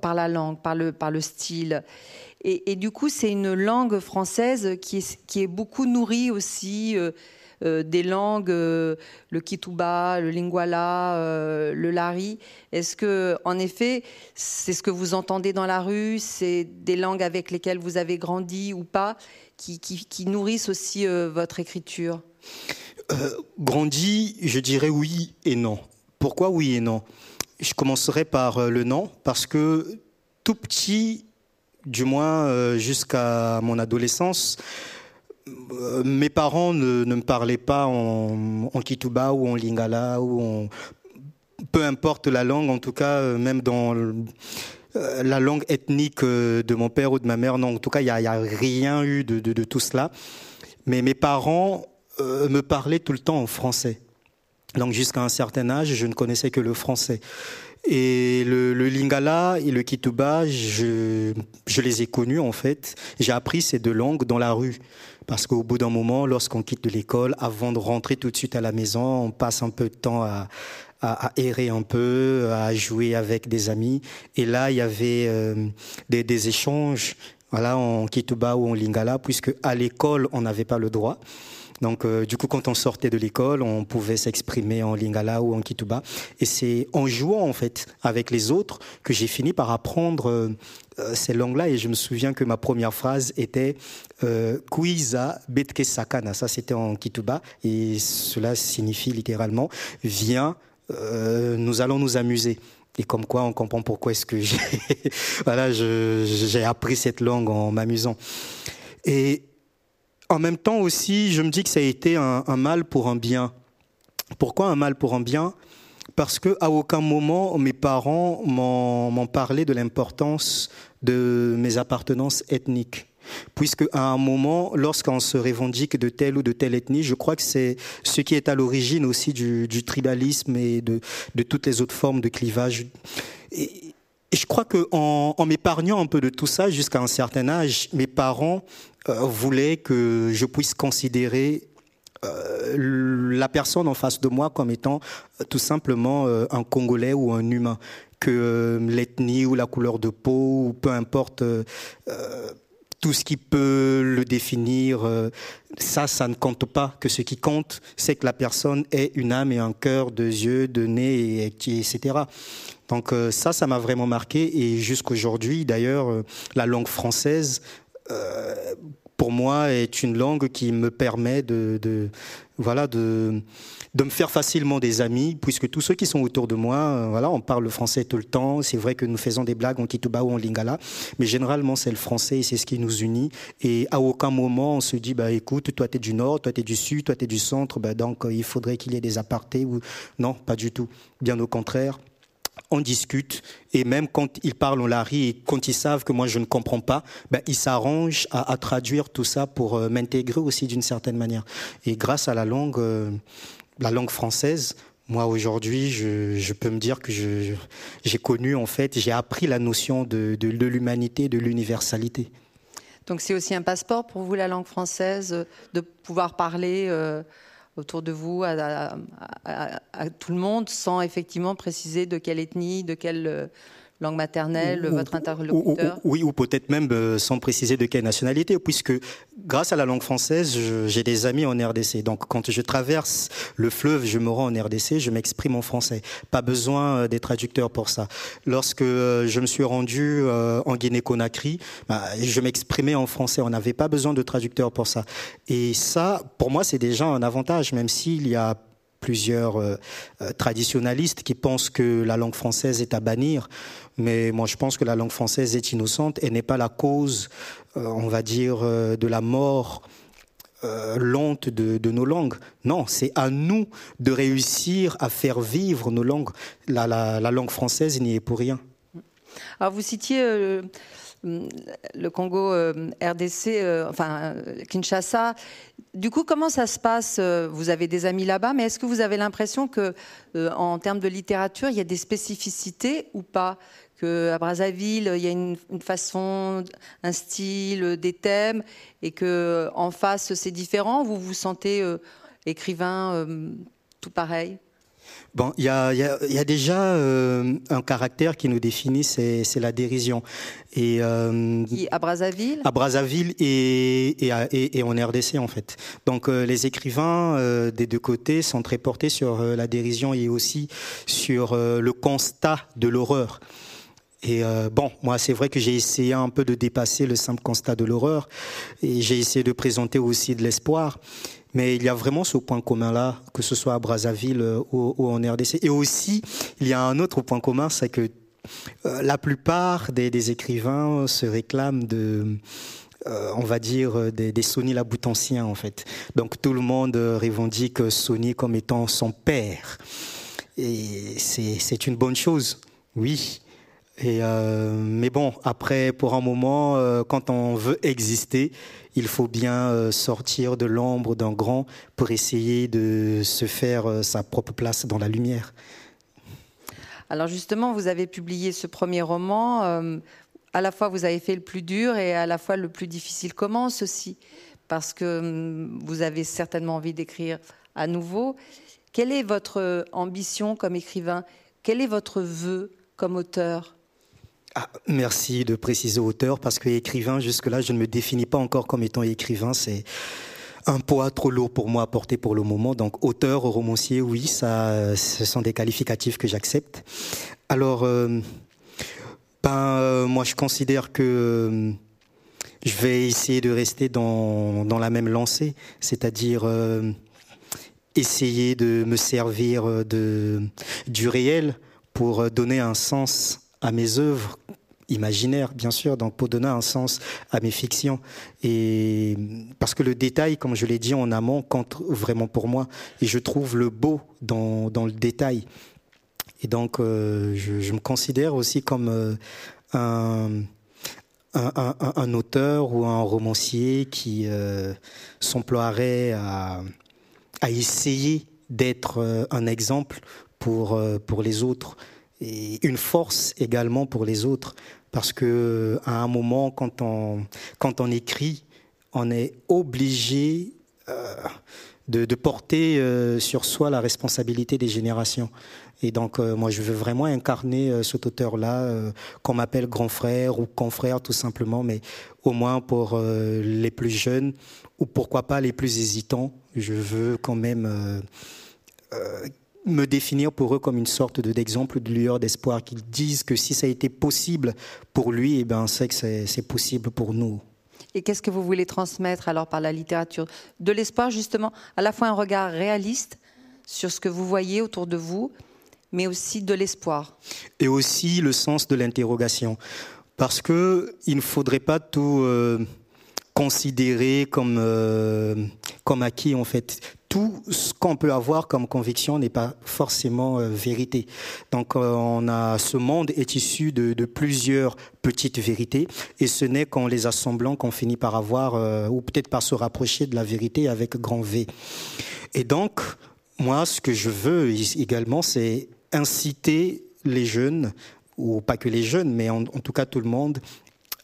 par la langue, par le, par le style. Et, du coup, c'est une langue française qui est, beaucoup nourrie aussi des langues, euh, le kituba, le lingwala, euh, le lari. Est-ce que, en effet, c'est ce que vous entendez dans la rue C'est des langues avec lesquelles vous avez grandi ou pas, qui, nourrissent aussi votre écriture? Grandi, je dirais oui et non. Pourquoi oui et non? Je commencerai par le non, parce que tout petit, du moins jusqu'à mon adolescence, euh, mes parents ne, me parlaient pas en, Kituba ou en Lingala ou peu importe la langue, en tout cas, euh, même dans euh, la langue ethnique de mon père ou de ma mère, non, en tout cas, il n'y a, rien eu de, tout cela. Mais mes parents me parlaient tout le temps en français. Donc jusqu'à un certain âge, je ne connaissais que le français. Et le, lingala et le kituba, je, je les ai connus en fait. J'ai appris ces deux langues dans la rue. Parce qu'au bout d'un moment, lorsqu'on quitte de l'école, avant de rentrer tout de suite à la maison, on passe un peu de temps à, à, errer un peu, à jouer avec des amis. Et là, il y avait euh, des, des, échanges voilà, en kituba ou en lingala, puisque à l'école, on n'avait pas le droit. Donc, euh, du coup, quand on sortait de l'école, on pouvait s'exprimer en lingala ou en kituba. Et c'est en jouant, en fait, avec les autres que j'ai fini par apprendre euh, ces langues-là. Et je me souviens que ma première phrase était euh, Kuiza betke sakana. Ça, c'était en kituba. Et cela signifie littéralement Viens, euh, nous allons nous amuser. Et comme quoi, on comprend pourquoi est-ce que j'ai, <laughs> voilà, appris cette langue en m'amusant. Et en même temps aussi, je me dis que ça a été un, mal pour un bien. Pourquoi un mal pour un bien? Parce que à aucun moment mes parents m'ont parlé de l'importance de mes appartenances ethniques. Puisque à un moment, lorsqu'on se revendique de telle ou de telle ethnie, je crois que c'est ce qui est à l'origine aussi du, tribalisme et de, toutes les autres formes de clivage. Je crois qu'en en m'épargnant un peu de tout ça jusqu'à un certain âge, mes parents euh, voulait que je puisse considérer euh, la personne en face de moi comme étant euh, tout simplement un Congolais ou un humain, que l'ethnie ou la couleur de peau ou peu importe tout ce qui peut le définir, ça, ça ne compte pas. Que ce qui compte, c'est que la personne ait une âme et un cœur, deux yeux, deux nez, etc. Donc ça, ça m'a vraiment marqué. Et jusqu'aujourd'hui, d'ailleurs, la langue française euh, pour moi, est une langue qui me permet de, de voilà, de, de me faire facilement des amis, puisque tous ceux qui sont autour de moi, euh, voilà, on parle le français tout le temps. C'est vrai que nous faisons des blagues en kituba ou en lingala, mais généralement c'est le français et c'est ce qui nous unit. Et à aucun moment on se dit, bah écoute, toi t'es du nord, toi t'es du sud, toi t'es du centre, bah donc euh, il faudrait qu'il y ait des apartés ou non, pas du tout. Bien au contraire on discute et même quand ils parlent en lari et quand ils savent que moi je ne comprends pas, ben, ils s'arrangent à, traduire tout ça pour euh, m'intégrer aussi d'une certaine manière. Et grâce à la langue, euh, la langue française, moi aujourd'hui, je, peux me dire que j'ai connu en fait, j'ai appris la notion de, l'humanité, de l'universalité. Donc c'est aussi un passeport pour vous la langue française, de pouvoir parler. Euh, autour de vous, à, tout le monde, sans effectivement préciser de quelle ethnie, de quelle euh, langue maternelle, votre interlocuteur Oui, ou peut-être même euh, sans préciser de quelle nationalité, puisque grâce à la langue française, j'ai des amis en RDC. Donc quand je traverse le fleuve, je me rends en RDC, je m'exprime en français. Pas besoin euh, des traducteurs pour ça. Lorsque euh, je me suis rendu en Guinée-Conakry, bah, je m'exprimais en français. On n'avait pas besoin de traducteurs pour ça. Et ça, pour moi, c'est déjà un avantage, même s'il y a plusieurs euh, euh, traditionalistes qui pensent que la langue française est à bannir. Mais moi, je pense que la langue française est innocente et n'est pas la cause, euh, on va dire, de la mort lente de, nos langues. Non, c'est à nous de réussir à faire vivre nos langues. La, la langue française n'y est pour rien. Alors, vous citiez le Congo euh, RDC, euh, enfin Kinshasa. Du coup, comment ça se passe euh, Vous avez des amis là-bas, mais est-ce que vous avez l'impression que, en termes de littérature, il y a des spécificités ou pas? Que à Brazzaville, il y a une, façon, un style, des thèmes, et que en face, c'est différent. Vous vous sentez écrivain tout pareil? Bon, il y a, y, a, y a, déjà euh, un caractère qui nous définit, c'est la dérision. Et euh, à Brazzaville? À Brazzaville et, et, et, en RDC en fait. Donc euh, les écrivains des deux côtés sont très portés sur la dérision et aussi sur le constat de l'horreur. Et bon, moi, c'est vrai que j'ai essayé un peu de dépasser le simple constat de l'horreur et j'ai essayé de présenter aussi de l'espoir. Mais il y a vraiment ce point commun-là, que ce soit à Brazzaville euh, ou, en RDC. Et aussi, il y a un autre point commun, c'est que euh, la plupart des, écrivains se réclament de, euh, on va dire, des, des Sony Laboutanciens, en fait. Donc tout le monde revendique Sony comme étant son père. Et c'est une bonne chose, oui. Et mais bon, après, pour un moment, quand on veut exister, il faut bien sortir de l'ombre d'un grand pour essayer de se faire sa propre place dans la lumière. Alors justement, vous avez publié ce premier roman. à la fois, vous avez fait le plus dur et à la fois le plus difficile. Comment ceci Parce que vous avez certainement envie d'écrire à nouveau. Quelle est votre ambition comme écrivain? Quel est votre vœu comme auteur? Ah, merci de préciser auteur parce que écrivain, jusque-là, je ne me définis pas encore comme étant écrivain. C'est un poids trop lourd pour moi à porter pour le moment. Donc auteur, romancier, oui, ça, ce sont des qualificatifs que j'accepte. Alors, euh, ben, euh, moi, je considère que euh, je vais essayer de rester dans, dans la même lancée, c'est-à-dire essayer de me servir de, du réel pour donner un sens à mes œuvres imaginaires, bien sûr, donc pour donner un sens à mes fictions. Et parce que le détail, comme je l'ai dit en amont, compte vraiment pour moi. Et je trouve le beau dans, dans le détail. Et donc, euh, je, me considère aussi comme un, un, un, auteur ou un romancier qui s'emploierait à à essayer d'être euh, un exemple pour, euh, pour les autres et une force également pour les autres. Parce que à un moment quand on quand on écrit on est obligé euh, de, porter sur soi la responsabilité des générations. Et donc moi je veux vraiment incarner cet auteur là qu'on m'appelle grand frère ou confrère tout simplement mais au moins pour les plus jeunes ou pourquoi pas les plus hésitants je veux quand même euh, euh, me définir pour eux comme une sorte d'exemple de lueur d'espoir, qu'ils disent que si ça a été possible pour lui, eh ben, c'est que c'est possible pour nous. Et qu'est-ce que vous voulez transmettre alors par la littérature? De l'espoir, justement, à la fois un regard réaliste sur ce que vous voyez autour de vous, mais aussi de l'espoir. Et aussi le sens de l'interrogation. Parce qu'il ne faudrait pas tout. Euh, considéré comme euh, comme acquis en fait. Tout ce qu'on peut avoir comme conviction n'est pas forcément euh, vérité. Donc euh, on a ce monde est issu de, plusieurs petites vérités et ce n'est qu'en les assemblant qu'on finit par avoir ou peut-être par se rapprocher de la vérité avec grand V. Et donc moi ce que je veux également c'est inciter les jeunes ou pas que les jeunes mais en tout cas tout le monde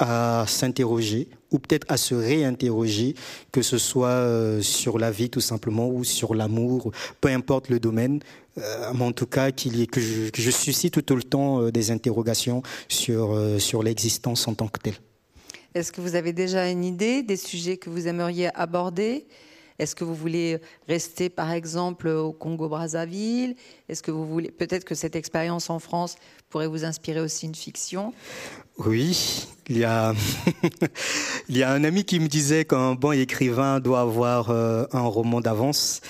à s'interroger ou peut-être à se réinterroger, que ce soit euh, sur la vie tout simplement ou sur l'amour, peu importe le domaine, euh, mais en tout cas qu'il y ait, que, je, suscite tout le temps euh, des interrogations sur, sur l'existence en tant que telle. Est-ce que vous avez déjà une idée des sujets que vous aimeriez aborder? Est-ce que vous voulez rester, par exemple, au Congo-Brazzaville? Est-ce que vous voulez peut-être que cette expérience en France pourrait vous inspirer aussi une fiction? Oui, il y a <laughs> il y a un ami qui me disait qu'un bon écrivain doit avoir euh, un roman d'avance,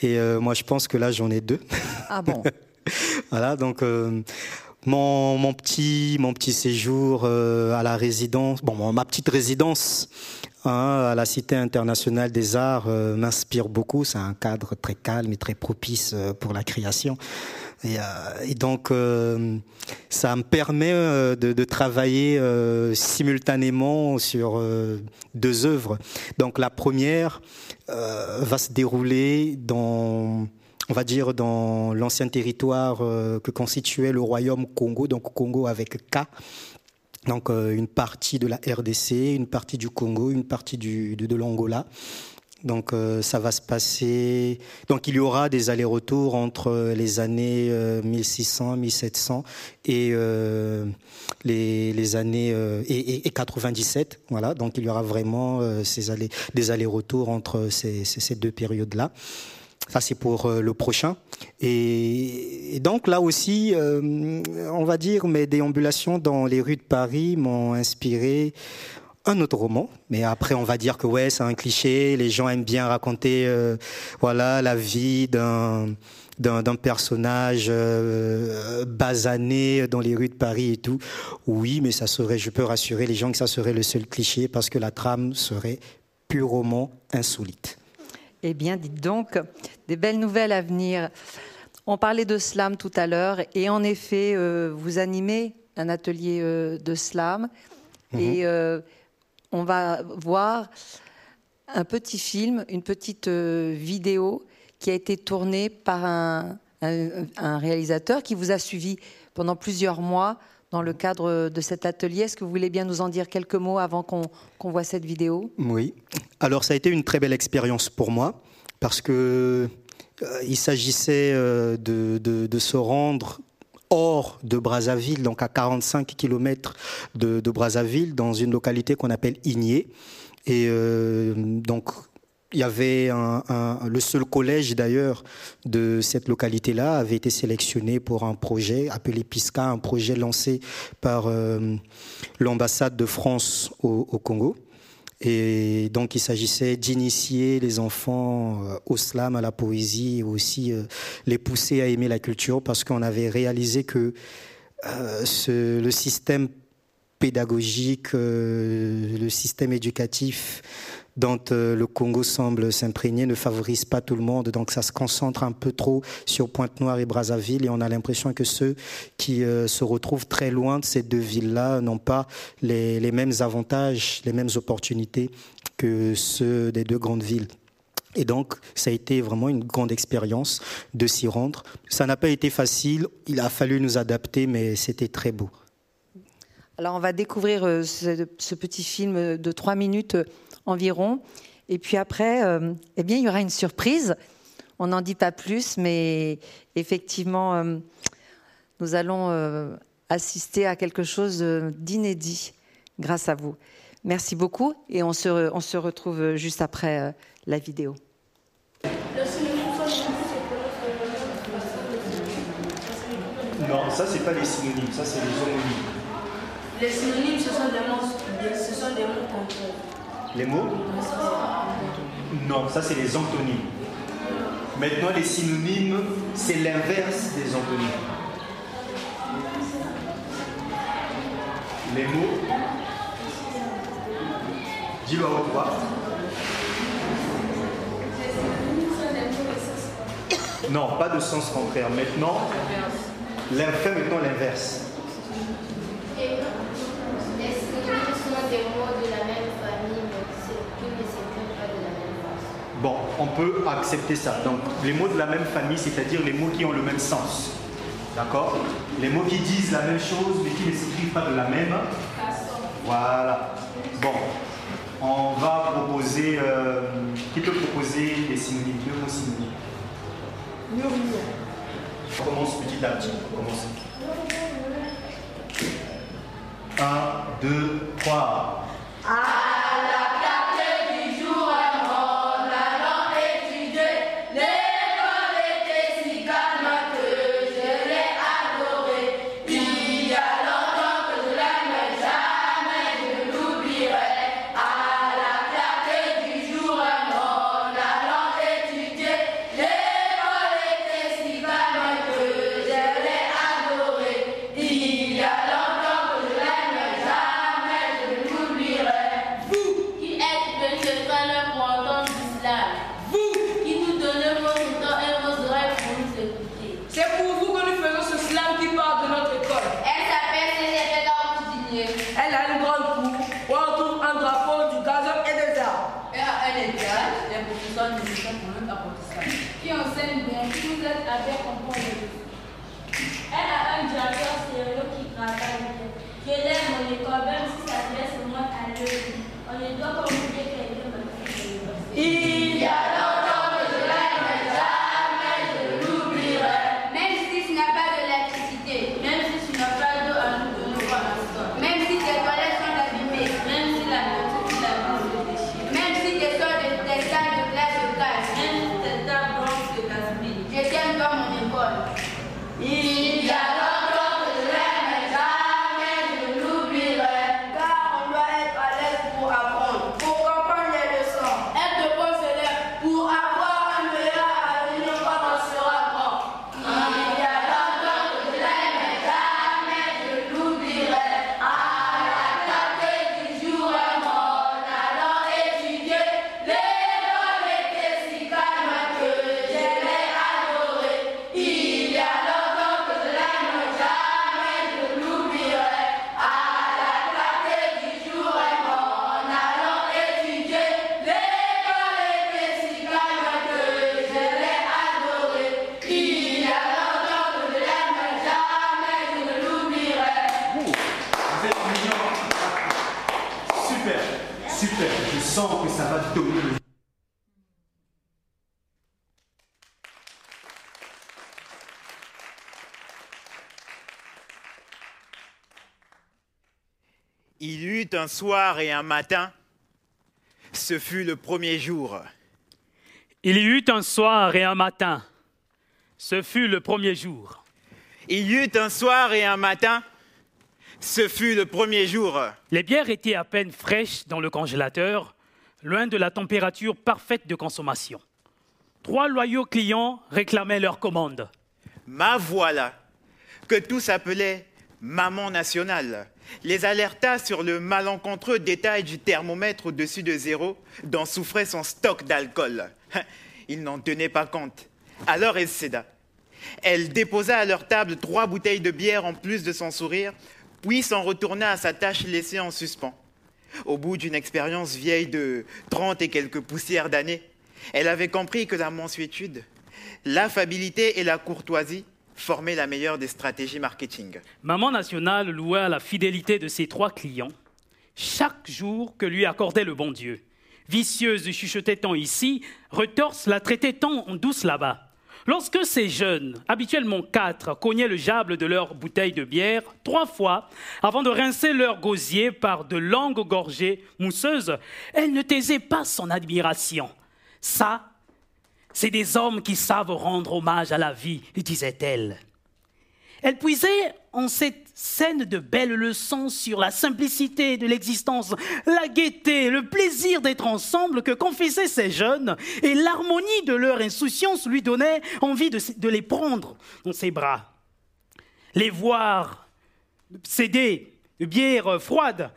et euh, moi je pense que là j'en ai deux. Ah <laughs> bon? Voilà, donc. Euh, mon, mon, petit mon petit séjour à la résidence, bon ma petite résidence Hein, à la Cité internationale des arts euh, m'inspire beaucoup. C'est un cadre très calme et très propice euh, pour la création. Et, euh, et donc, ça me permet de, de, travailler simultanément sur deux œuvres. Donc, la première va se dérouler dans on va dire dans l'ancien territoire que constituait le royaume Congo, donc Congo avec K, donc euh, une partie de la RDC, une partie du Congo, une partie du, de, de l'Angola. Donc euh, ça va se passer. Donc il y aura des allers-retours entre les années 1600, 1700 et euh, les, les, années et, et, 97. Voilà. Donc il y aura vraiment ces allers, des allers-retours entre ces, ces deux périodes-là. Ça, c'est pour euh, le prochain. Et, donc là aussi, euh, on va dire, mes déambulations dans les rues de Paris m'ont inspiré un autre roman, mais après on va dire que ouais, c'est un cliché. Les gens aiment bien raconter, euh, voilà, la vie d'un d'un personnage euh, basané dans les rues de Paris et tout. Oui, mais ça serait, je peux rassurer les gens que ça serait le seul cliché parce que la trame serait purement insolite. Eh bien, dites donc, des belles nouvelles à venir. On parlait de slam tout à l'heure et en effet, euh, vous animez un atelier de slam. Mhm. Et on va voir un petit film, une petite vidéo qui a été tournée par un, un réalisateur qui vous a suivi pendant plusieurs mois dans le cadre de cet atelier. Est-ce que vous voulez bien nous en dire quelques mots avant qu'on voit cette vidéo? Oui. Alors ça a été une très belle expérience pour moi parce que euh, il s'agissait euh, de, se rendre hors de Brazzaville, donc à 45 km de, de Brazzaville, dans une localité qu'on appelle Igné. Et euh, donc il y avait le seul collège d'ailleurs de cette localité-là avait été sélectionné pour un projet appelé PISCA, un projet lancé par euh, l'ambassade de France au, Congo. Et donc il s'agissait d'initier les enfants euh, au slam, à la poésie, et aussi euh, les pousser à aimer la culture, parce qu'on avait réalisé que ce, le système pédagogique, le système éducatif dont euh, le Congo semble s'imprégner ne favorise pas tout le monde. Donc ça se concentre un peu trop sur Pointe-Noire et Brazzaville et on a l'impression que ceux qui euh, se retrouvent très loin de ces deux villes-là n'ont pas les, mêmes avantages, les mêmes opportunités que ceux des deux grandes villes. Et donc, ça a été vraiment une grande expérience de s'y rendre. Ça n'a pas été facile, il a fallu nous adapter, mais c'était très beau. Alors, on va découvrir euh, ce petit film de trois minutes environ. Et puis après, euh, eh bien, il y aura une surprise. On n'en dit pas plus, mais effectivement, euh, nous allons euh, assister à quelque chose d'inédit grâce à vous. Merci beaucoup et on se, on se retrouve juste après la vidéo. Non, ça c'est pas les synonymes, ça c'est les homonymes. Les synonymes, ce sont des mots, ce sont des mots les mots Non, ça c'est les antonymes. Maintenant, les synonymes, c'est l'inverse des antonymes. Les mots, dis-le à. Non, pas de sens contraire. Maintenant, l'infère maintenant l'inverse. On peut accepter ça. Donc, les mots de la même famille, c'est-à-dire les mots qui ont le même sens. D'accord? Les mots qui disent la même chose, mais qui ne s'écrivent pas de la même. Voilà. Bon, on va proposer. Euh, qui peut proposer des synonymes Deux mots synonymes? On commence petit à petit. Commence. Un, deux, trois. Ah. Un soir et un matin, ce fut le premier jour. Il y eut un soir et un matin, ce fut le premier jour. Il y eut un soir et un matin, ce fut le premier jour. Les bières étaient à peine fraîches dans le congélateur, loin de la température parfaite de consommation. Trois loyaux clients réclamaient leur commande. Ma voilà, que tous appelaient Maman nationale, les alerta sur le malencontreux détail du thermomètre au-dessus de zéro dont souffrait son stock d'alcool. <laughs> Il n'en tenait pas compte. Alors elle céda. Elle déposa à leur table trois bouteilles de bière en plus de son sourire, puis s'en retourna à sa tâche laissée en suspens. Au bout d'une expérience vieille de trente et quelques poussières d'années, elle avait compris que la mansuétude, l'affabilité et la courtoisie formaient la meilleure des stratégies marketing. Maman Nationale loua la fidélité de ses trois clients chaque jour que lui accordait le bon Dieu. Vicieuse chuchotait-on ici, retorse la traitait-on en douce là-bas. Lorsque ces jeunes, habituellement quatre, cognaient le jable de leur bouteille de bière trois fois avant de rincer leur gosier par de longues gorgées mousseuses, elle ne taisait pas son admiration. Ça, c'est des hommes qui savent rendre hommage à la vie, disait-elle. Elle puisait en cette scène de belles leçons sur la simplicité de l'existence, la gaieté, le plaisir d'être ensemble que confessaient ces jeunes, et l'harmonie de leur insouciance lui donnait envie de, de les prendre dans ses bras. Les voir céder de bière froide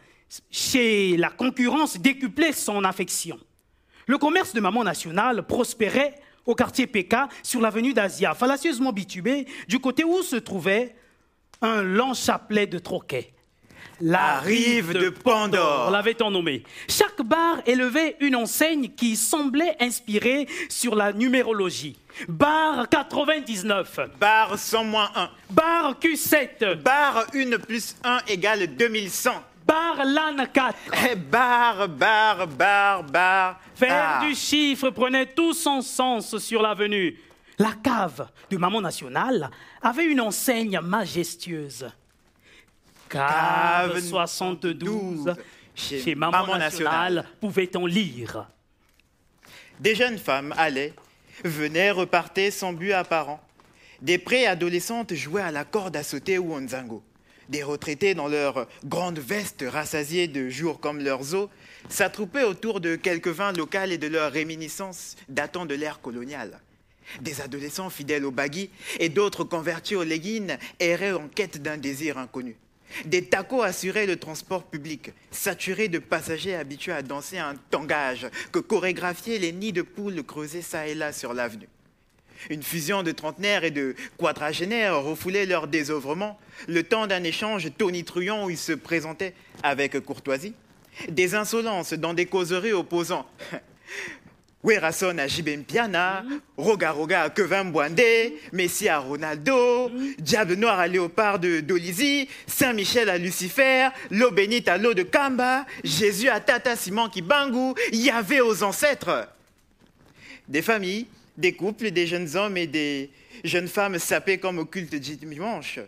chez la concurrence décuplait son affection. Le commerce de Maman Nationale prospérait au quartier PK sur l'avenue d'Asia, fallacieusement bitubé, du côté où se trouvait un long chapelet de troquet. La rive de Pandore. l'avait-on nommé. Chaque bar élevait une enseigne qui semblait inspirée sur la numérologie. Bar 99. Bar 100 moins 1. Bar Q7. Bar 1 plus 1 égale 2100. Bar LAN 4. Eh, Bar, bar, bar, bar. Faire Ah. du chiffre prenait tout son sens sur l'avenue. La cave de Maman Nationale avait une enseigne majestueuse. Cave Cave 72. Chez Chez Maman, Maman Nationale, Nationale. pouvait-on lire? Des jeunes femmes allaient, venaient, repartaient sans but apparent. Des préadolescentes jouaient à la corde à sauter ou au nzango. Des retraités dans leurs grandes vestes rassasiées de jours comme leurs os s'attroupaient autour de quelques vins locaux et de leurs réminiscences datant de l'ère coloniale. Des adolescents fidèles au baggy et d'autres convertis aux leggings erraient en quête d'un désir inconnu. Des tacos assuraient le transport public, saturés de passagers habitués à danser un tangage que chorégraphiaient les nids de poules creusés çà et là sur l'avenue. Une fusion de trentenaires et de quadragénaires refoulait leur désœuvrement, le temps d'un échange tonitruant où ils se présentaient avec courtoisie. Des insolences dans des causeries opposant. <laughs> Werason à Jibem Piana, Roga Roga à Kevin Boindé, Messi à Ronaldo, Diable Noir à Léopard de Dolizy, Saint-Michel à Lucifer, L'eau bénite à l'eau de Kamba, Jésus à Tata Simon Kibangu, Yahvé aux ancêtres des familles, des couples, des jeunes hommes et des jeunes femmes sapés comme au culte du dimanche,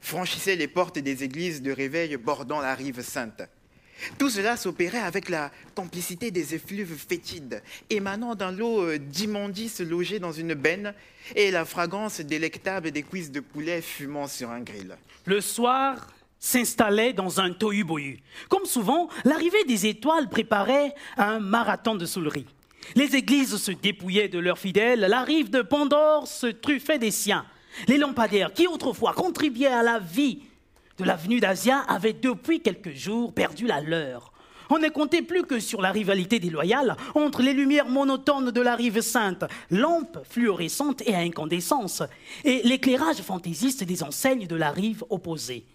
franchissaient les portes des églises de réveil bordant la rive sainte. Tout cela s'opérait avec la complicité des effluves fétides, émanant d'un lot euh, d'immondices logés dans une benne, et la fragrance délectable des cuisses de poulet fumant sur un grill. Le soir s'installait dans un tohu-bohu. Comme souvent, l'arrivée des étoiles préparait un marathon de soulerie. Les églises se dépouillaient de leurs fidèles, la rive de Pandore se truffait des siens. Les lampadaires, qui autrefois contribuaient à la vie de l'avenue d'Asia, avaient depuis quelques jours perdu la leur. On ne comptait plus que sur la rivalité déloyale entre les lumières monotones de la rive sainte, lampes fluorescentes et à incandescence, et l'éclairage fantaisiste des enseignes de la rive opposée.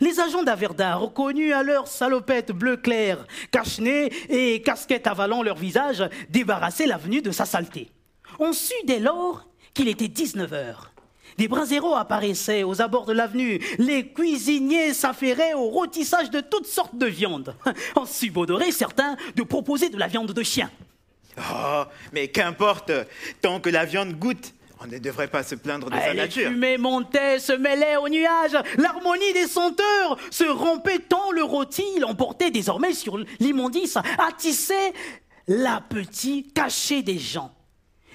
Les agents d'Averda, reconnus à leur salopette bleu clair, cache-nez et casquette avalant leur visage, débarrassaient l'avenue de sa saleté. On sut dès lors qu'il était 19 heures. Des braseros apparaissaient aux abords de l'avenue. Les cuisiniers s'affairaient au rôtissage de toutes sortes de viandes. <laughs> En subodoré, certains de proposer de la viande de chien. Oh, mais qu'importe, tant que la viande goûte, On ne devrait pas se plaindre de Ah, sa Les nature. fumées montaient, se mêlaient aux nuages, l'harmonie des senteurs se rompait tant le rôti l'emportait désormais sur l'immondice, attissait l'appétit caché des gens.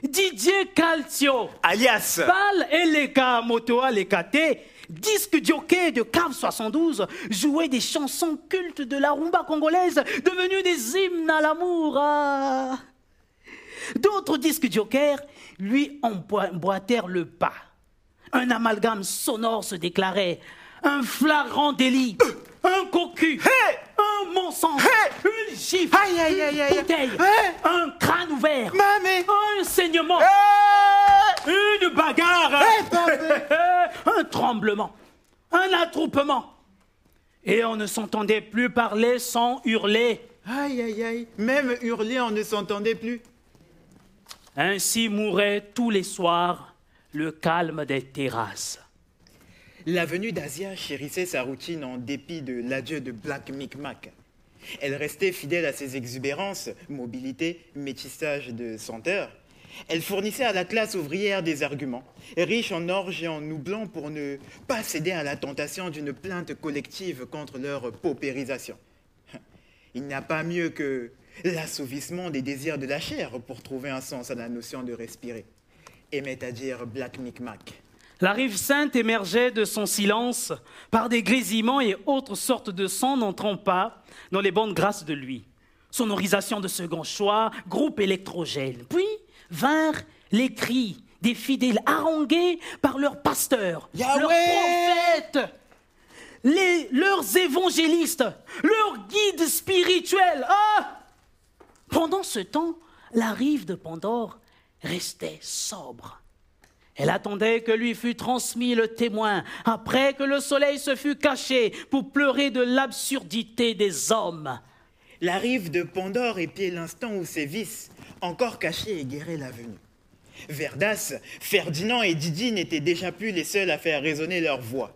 Didier Calcio, Alias Bal Eleka Motoa Lekate, disque jockey de Cave 72, jouait des chansons cultes de la rumba congolaise, devenues des hymnes à l'amour. ah. D'autres disques jokers lui emboîtèrent le pas. Un amalgame sonore se déclarait, un flagrant délit, un cocu, un mensonge, une gifle, Aïe, aïe, aïe, aïe. une bouteille, Hey. un crâne ouvert, un saignement, une bagarre, <laughs> un tremblement, un attroupement. Et on ne s'entendait plus parler sans hurler. Aïe, aïe, aïe. Même hurler, on ne s'entendait plus. Ainsi mourait tous les soirs le calme des terrasses. L'avenue d'Asia chérissait sa routine en dépit de l'adieu de Black Micmac. Elle restait fidèle à ses exubérances, mobilité, métissage de senteurs. Elle fournissait à la classe ouvrière des arguments, riches en orge et en nous blancs pour ne pas céder à la tentation d'une plainte collective contre leur paupérisation. Il n'y a pas mieux que l'assouvissement des désirs de la chair pour trouver un sens à la notion de respirer. Aimait à dire Black Micmac. La rive sainte émergeait de son silence par des grésillements et autres sortes de sons n'entrant pas dans les bonnes grâces de lui. Sonorisation de second choix, groupe électrogène. Puis vinrent les cris des fidèles harangués par leurs pasteurs, Yahweh leurs prophètes, les- leurs évangélistes, leurs guides spirituels. Ah Pendant ce temps, la rive de Pandore restait sobre. Elle attendait que lui fût transmis le témoin, après que le soleil se fût caché pour pleurer de l'absurdité des hommes. La rive de Pandore épiait l'instant où ses vices, encore cachés, égueraient l'avenue. Verdas, Ferdinand et Didi n'étaient déjà plus les seuls à faire résonner leur voix.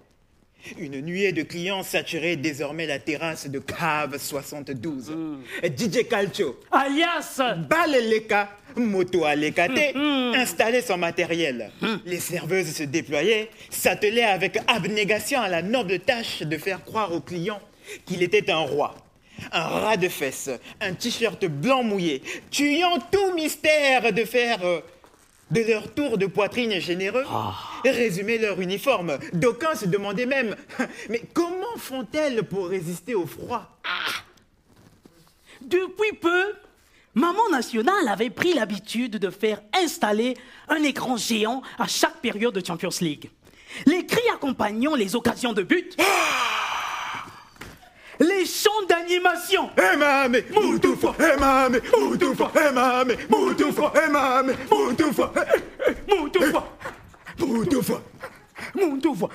Une nuée de clients saturait désormais la terrasse de Cave 72. DJ Calcio, Alias Baleleka, Moto Alekate, installait son matériel. Les serveuses se déployaient, s'attelaient avec abnégation à la noble tâche de faire croire aux clients qu'il était un roi. Un ras de fesses, un t-shirt blanc mouillé, tuant tout mystère de faire euh, de leur tour de poitrine généreux, résumer leur uniforme. D'aucuns se demandaient même, <laughs> mais comment font-elles pour résister au froid? Depuis peu, Maman Nationale avait pris l'habitude de faire installer un écran géant à chaque période de Champions League. Les cris accompagnant les occasions de but. Les chants d'animation. Emame, Moutoufa, Emame, Moutoufa, Emame, Moutoufa, Emame, Moutoufa, Moutoufa, Moutoufa. Moutoufa.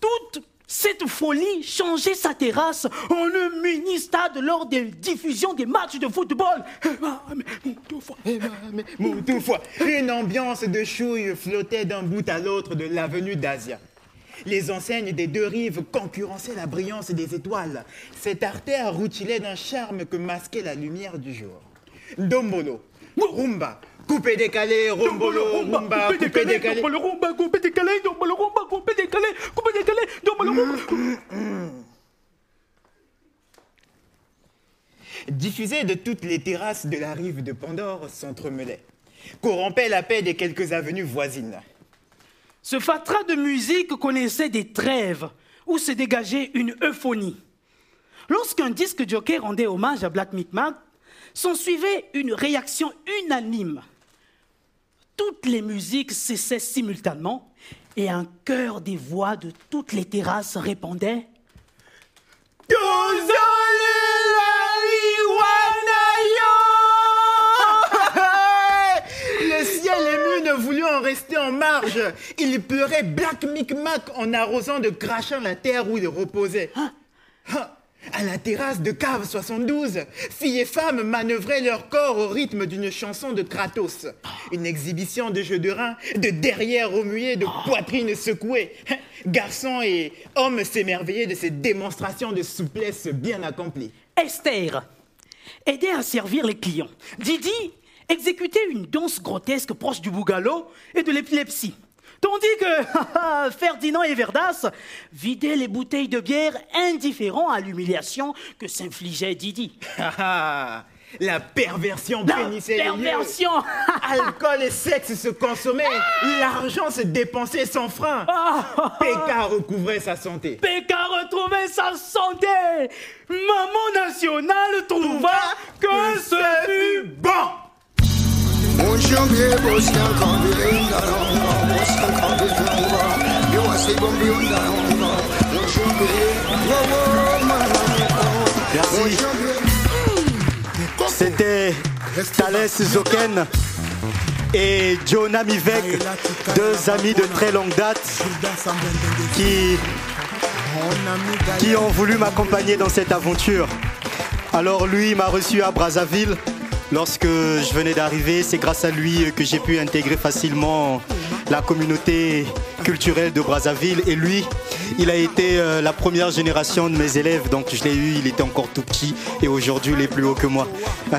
Toute cette folie changeait sa terrasse en un mini-stade lors des diffusions des matchs de football. Moutoufa. Emame, Moutoufa. Une ambiance de chouille flottait d'un bout à l'autre de l'avenue d'Asia. Les enseignes des deux rives concurrençaient la brillance des étoiles. Cette artère routilait d'un charme que masquait la lumière du jour. Dombolo, rumba, coupé décalé, rombolo, rumba, coupé décalé. Double rumba, coupé décalé, double rumba, coupé décalé, coupé décalé, double rumba. diffusés de toutes les terrasses de la rive de Pandore s'entremêlaient, corrompaient la paix des quelques avenues voisines. Ce fatras de musique connaissait des trêves où se dégageait une euphonie. Lorsqu'un disque jockey rendait hommage à Black Micmac, s'en suivait une réaction unanime. Toutes les musiques cessaient simultanément et un chœur des voix de toutes les terrasses répondait rester en marge. Il pleurait Black Micmac en arrosant de crachant la terre où il reposait. Ah, À la terrasse de Cave 72, filles et femmes manœuvraient leur corps au rythme d'une chanson de Kratos. Une exhibition de jeux de reins, de derrière remués, de poitrines secouées. Garçons et hommes s'émerveillaient de ces démonstrations de souplesse bien accomplies. Esther aidait à servir les clients. Didi exécuter une danse grotesque proche du bougalo et de l'épilepsie. Tandis que <laughs> Ferdinand et Verdas vidaient les bouteilles de bière indifférents à l'humiliation que s'infligeait Didi. <laughs> La perversion La bénissait les lieux. perversion <laughs> Alcool et sexe se consommaient. L'argent se dépensait sans frein. Péka recouvrait sa santé. Péka retrouvait sa santé Maman nationale trouva que ce fut bon. Merci. C'était Thalès Zoken et Jonah Mivek, deux amis de très longue date qui, qui ont voulu m'accompagner dans cette aventure. Alors lui m'a reçu à Brazzaville lorsque je venais d'arriver. C'est grâce à lui que j'ai pu intégrer facilement la communauté culturelle de Brazzaville. Et lui, il a été euh, la première génération de mes élèves. Donc je l'ai eu, il était encore tout petit et aujourd'hui il est plus haut que moi. <laughs>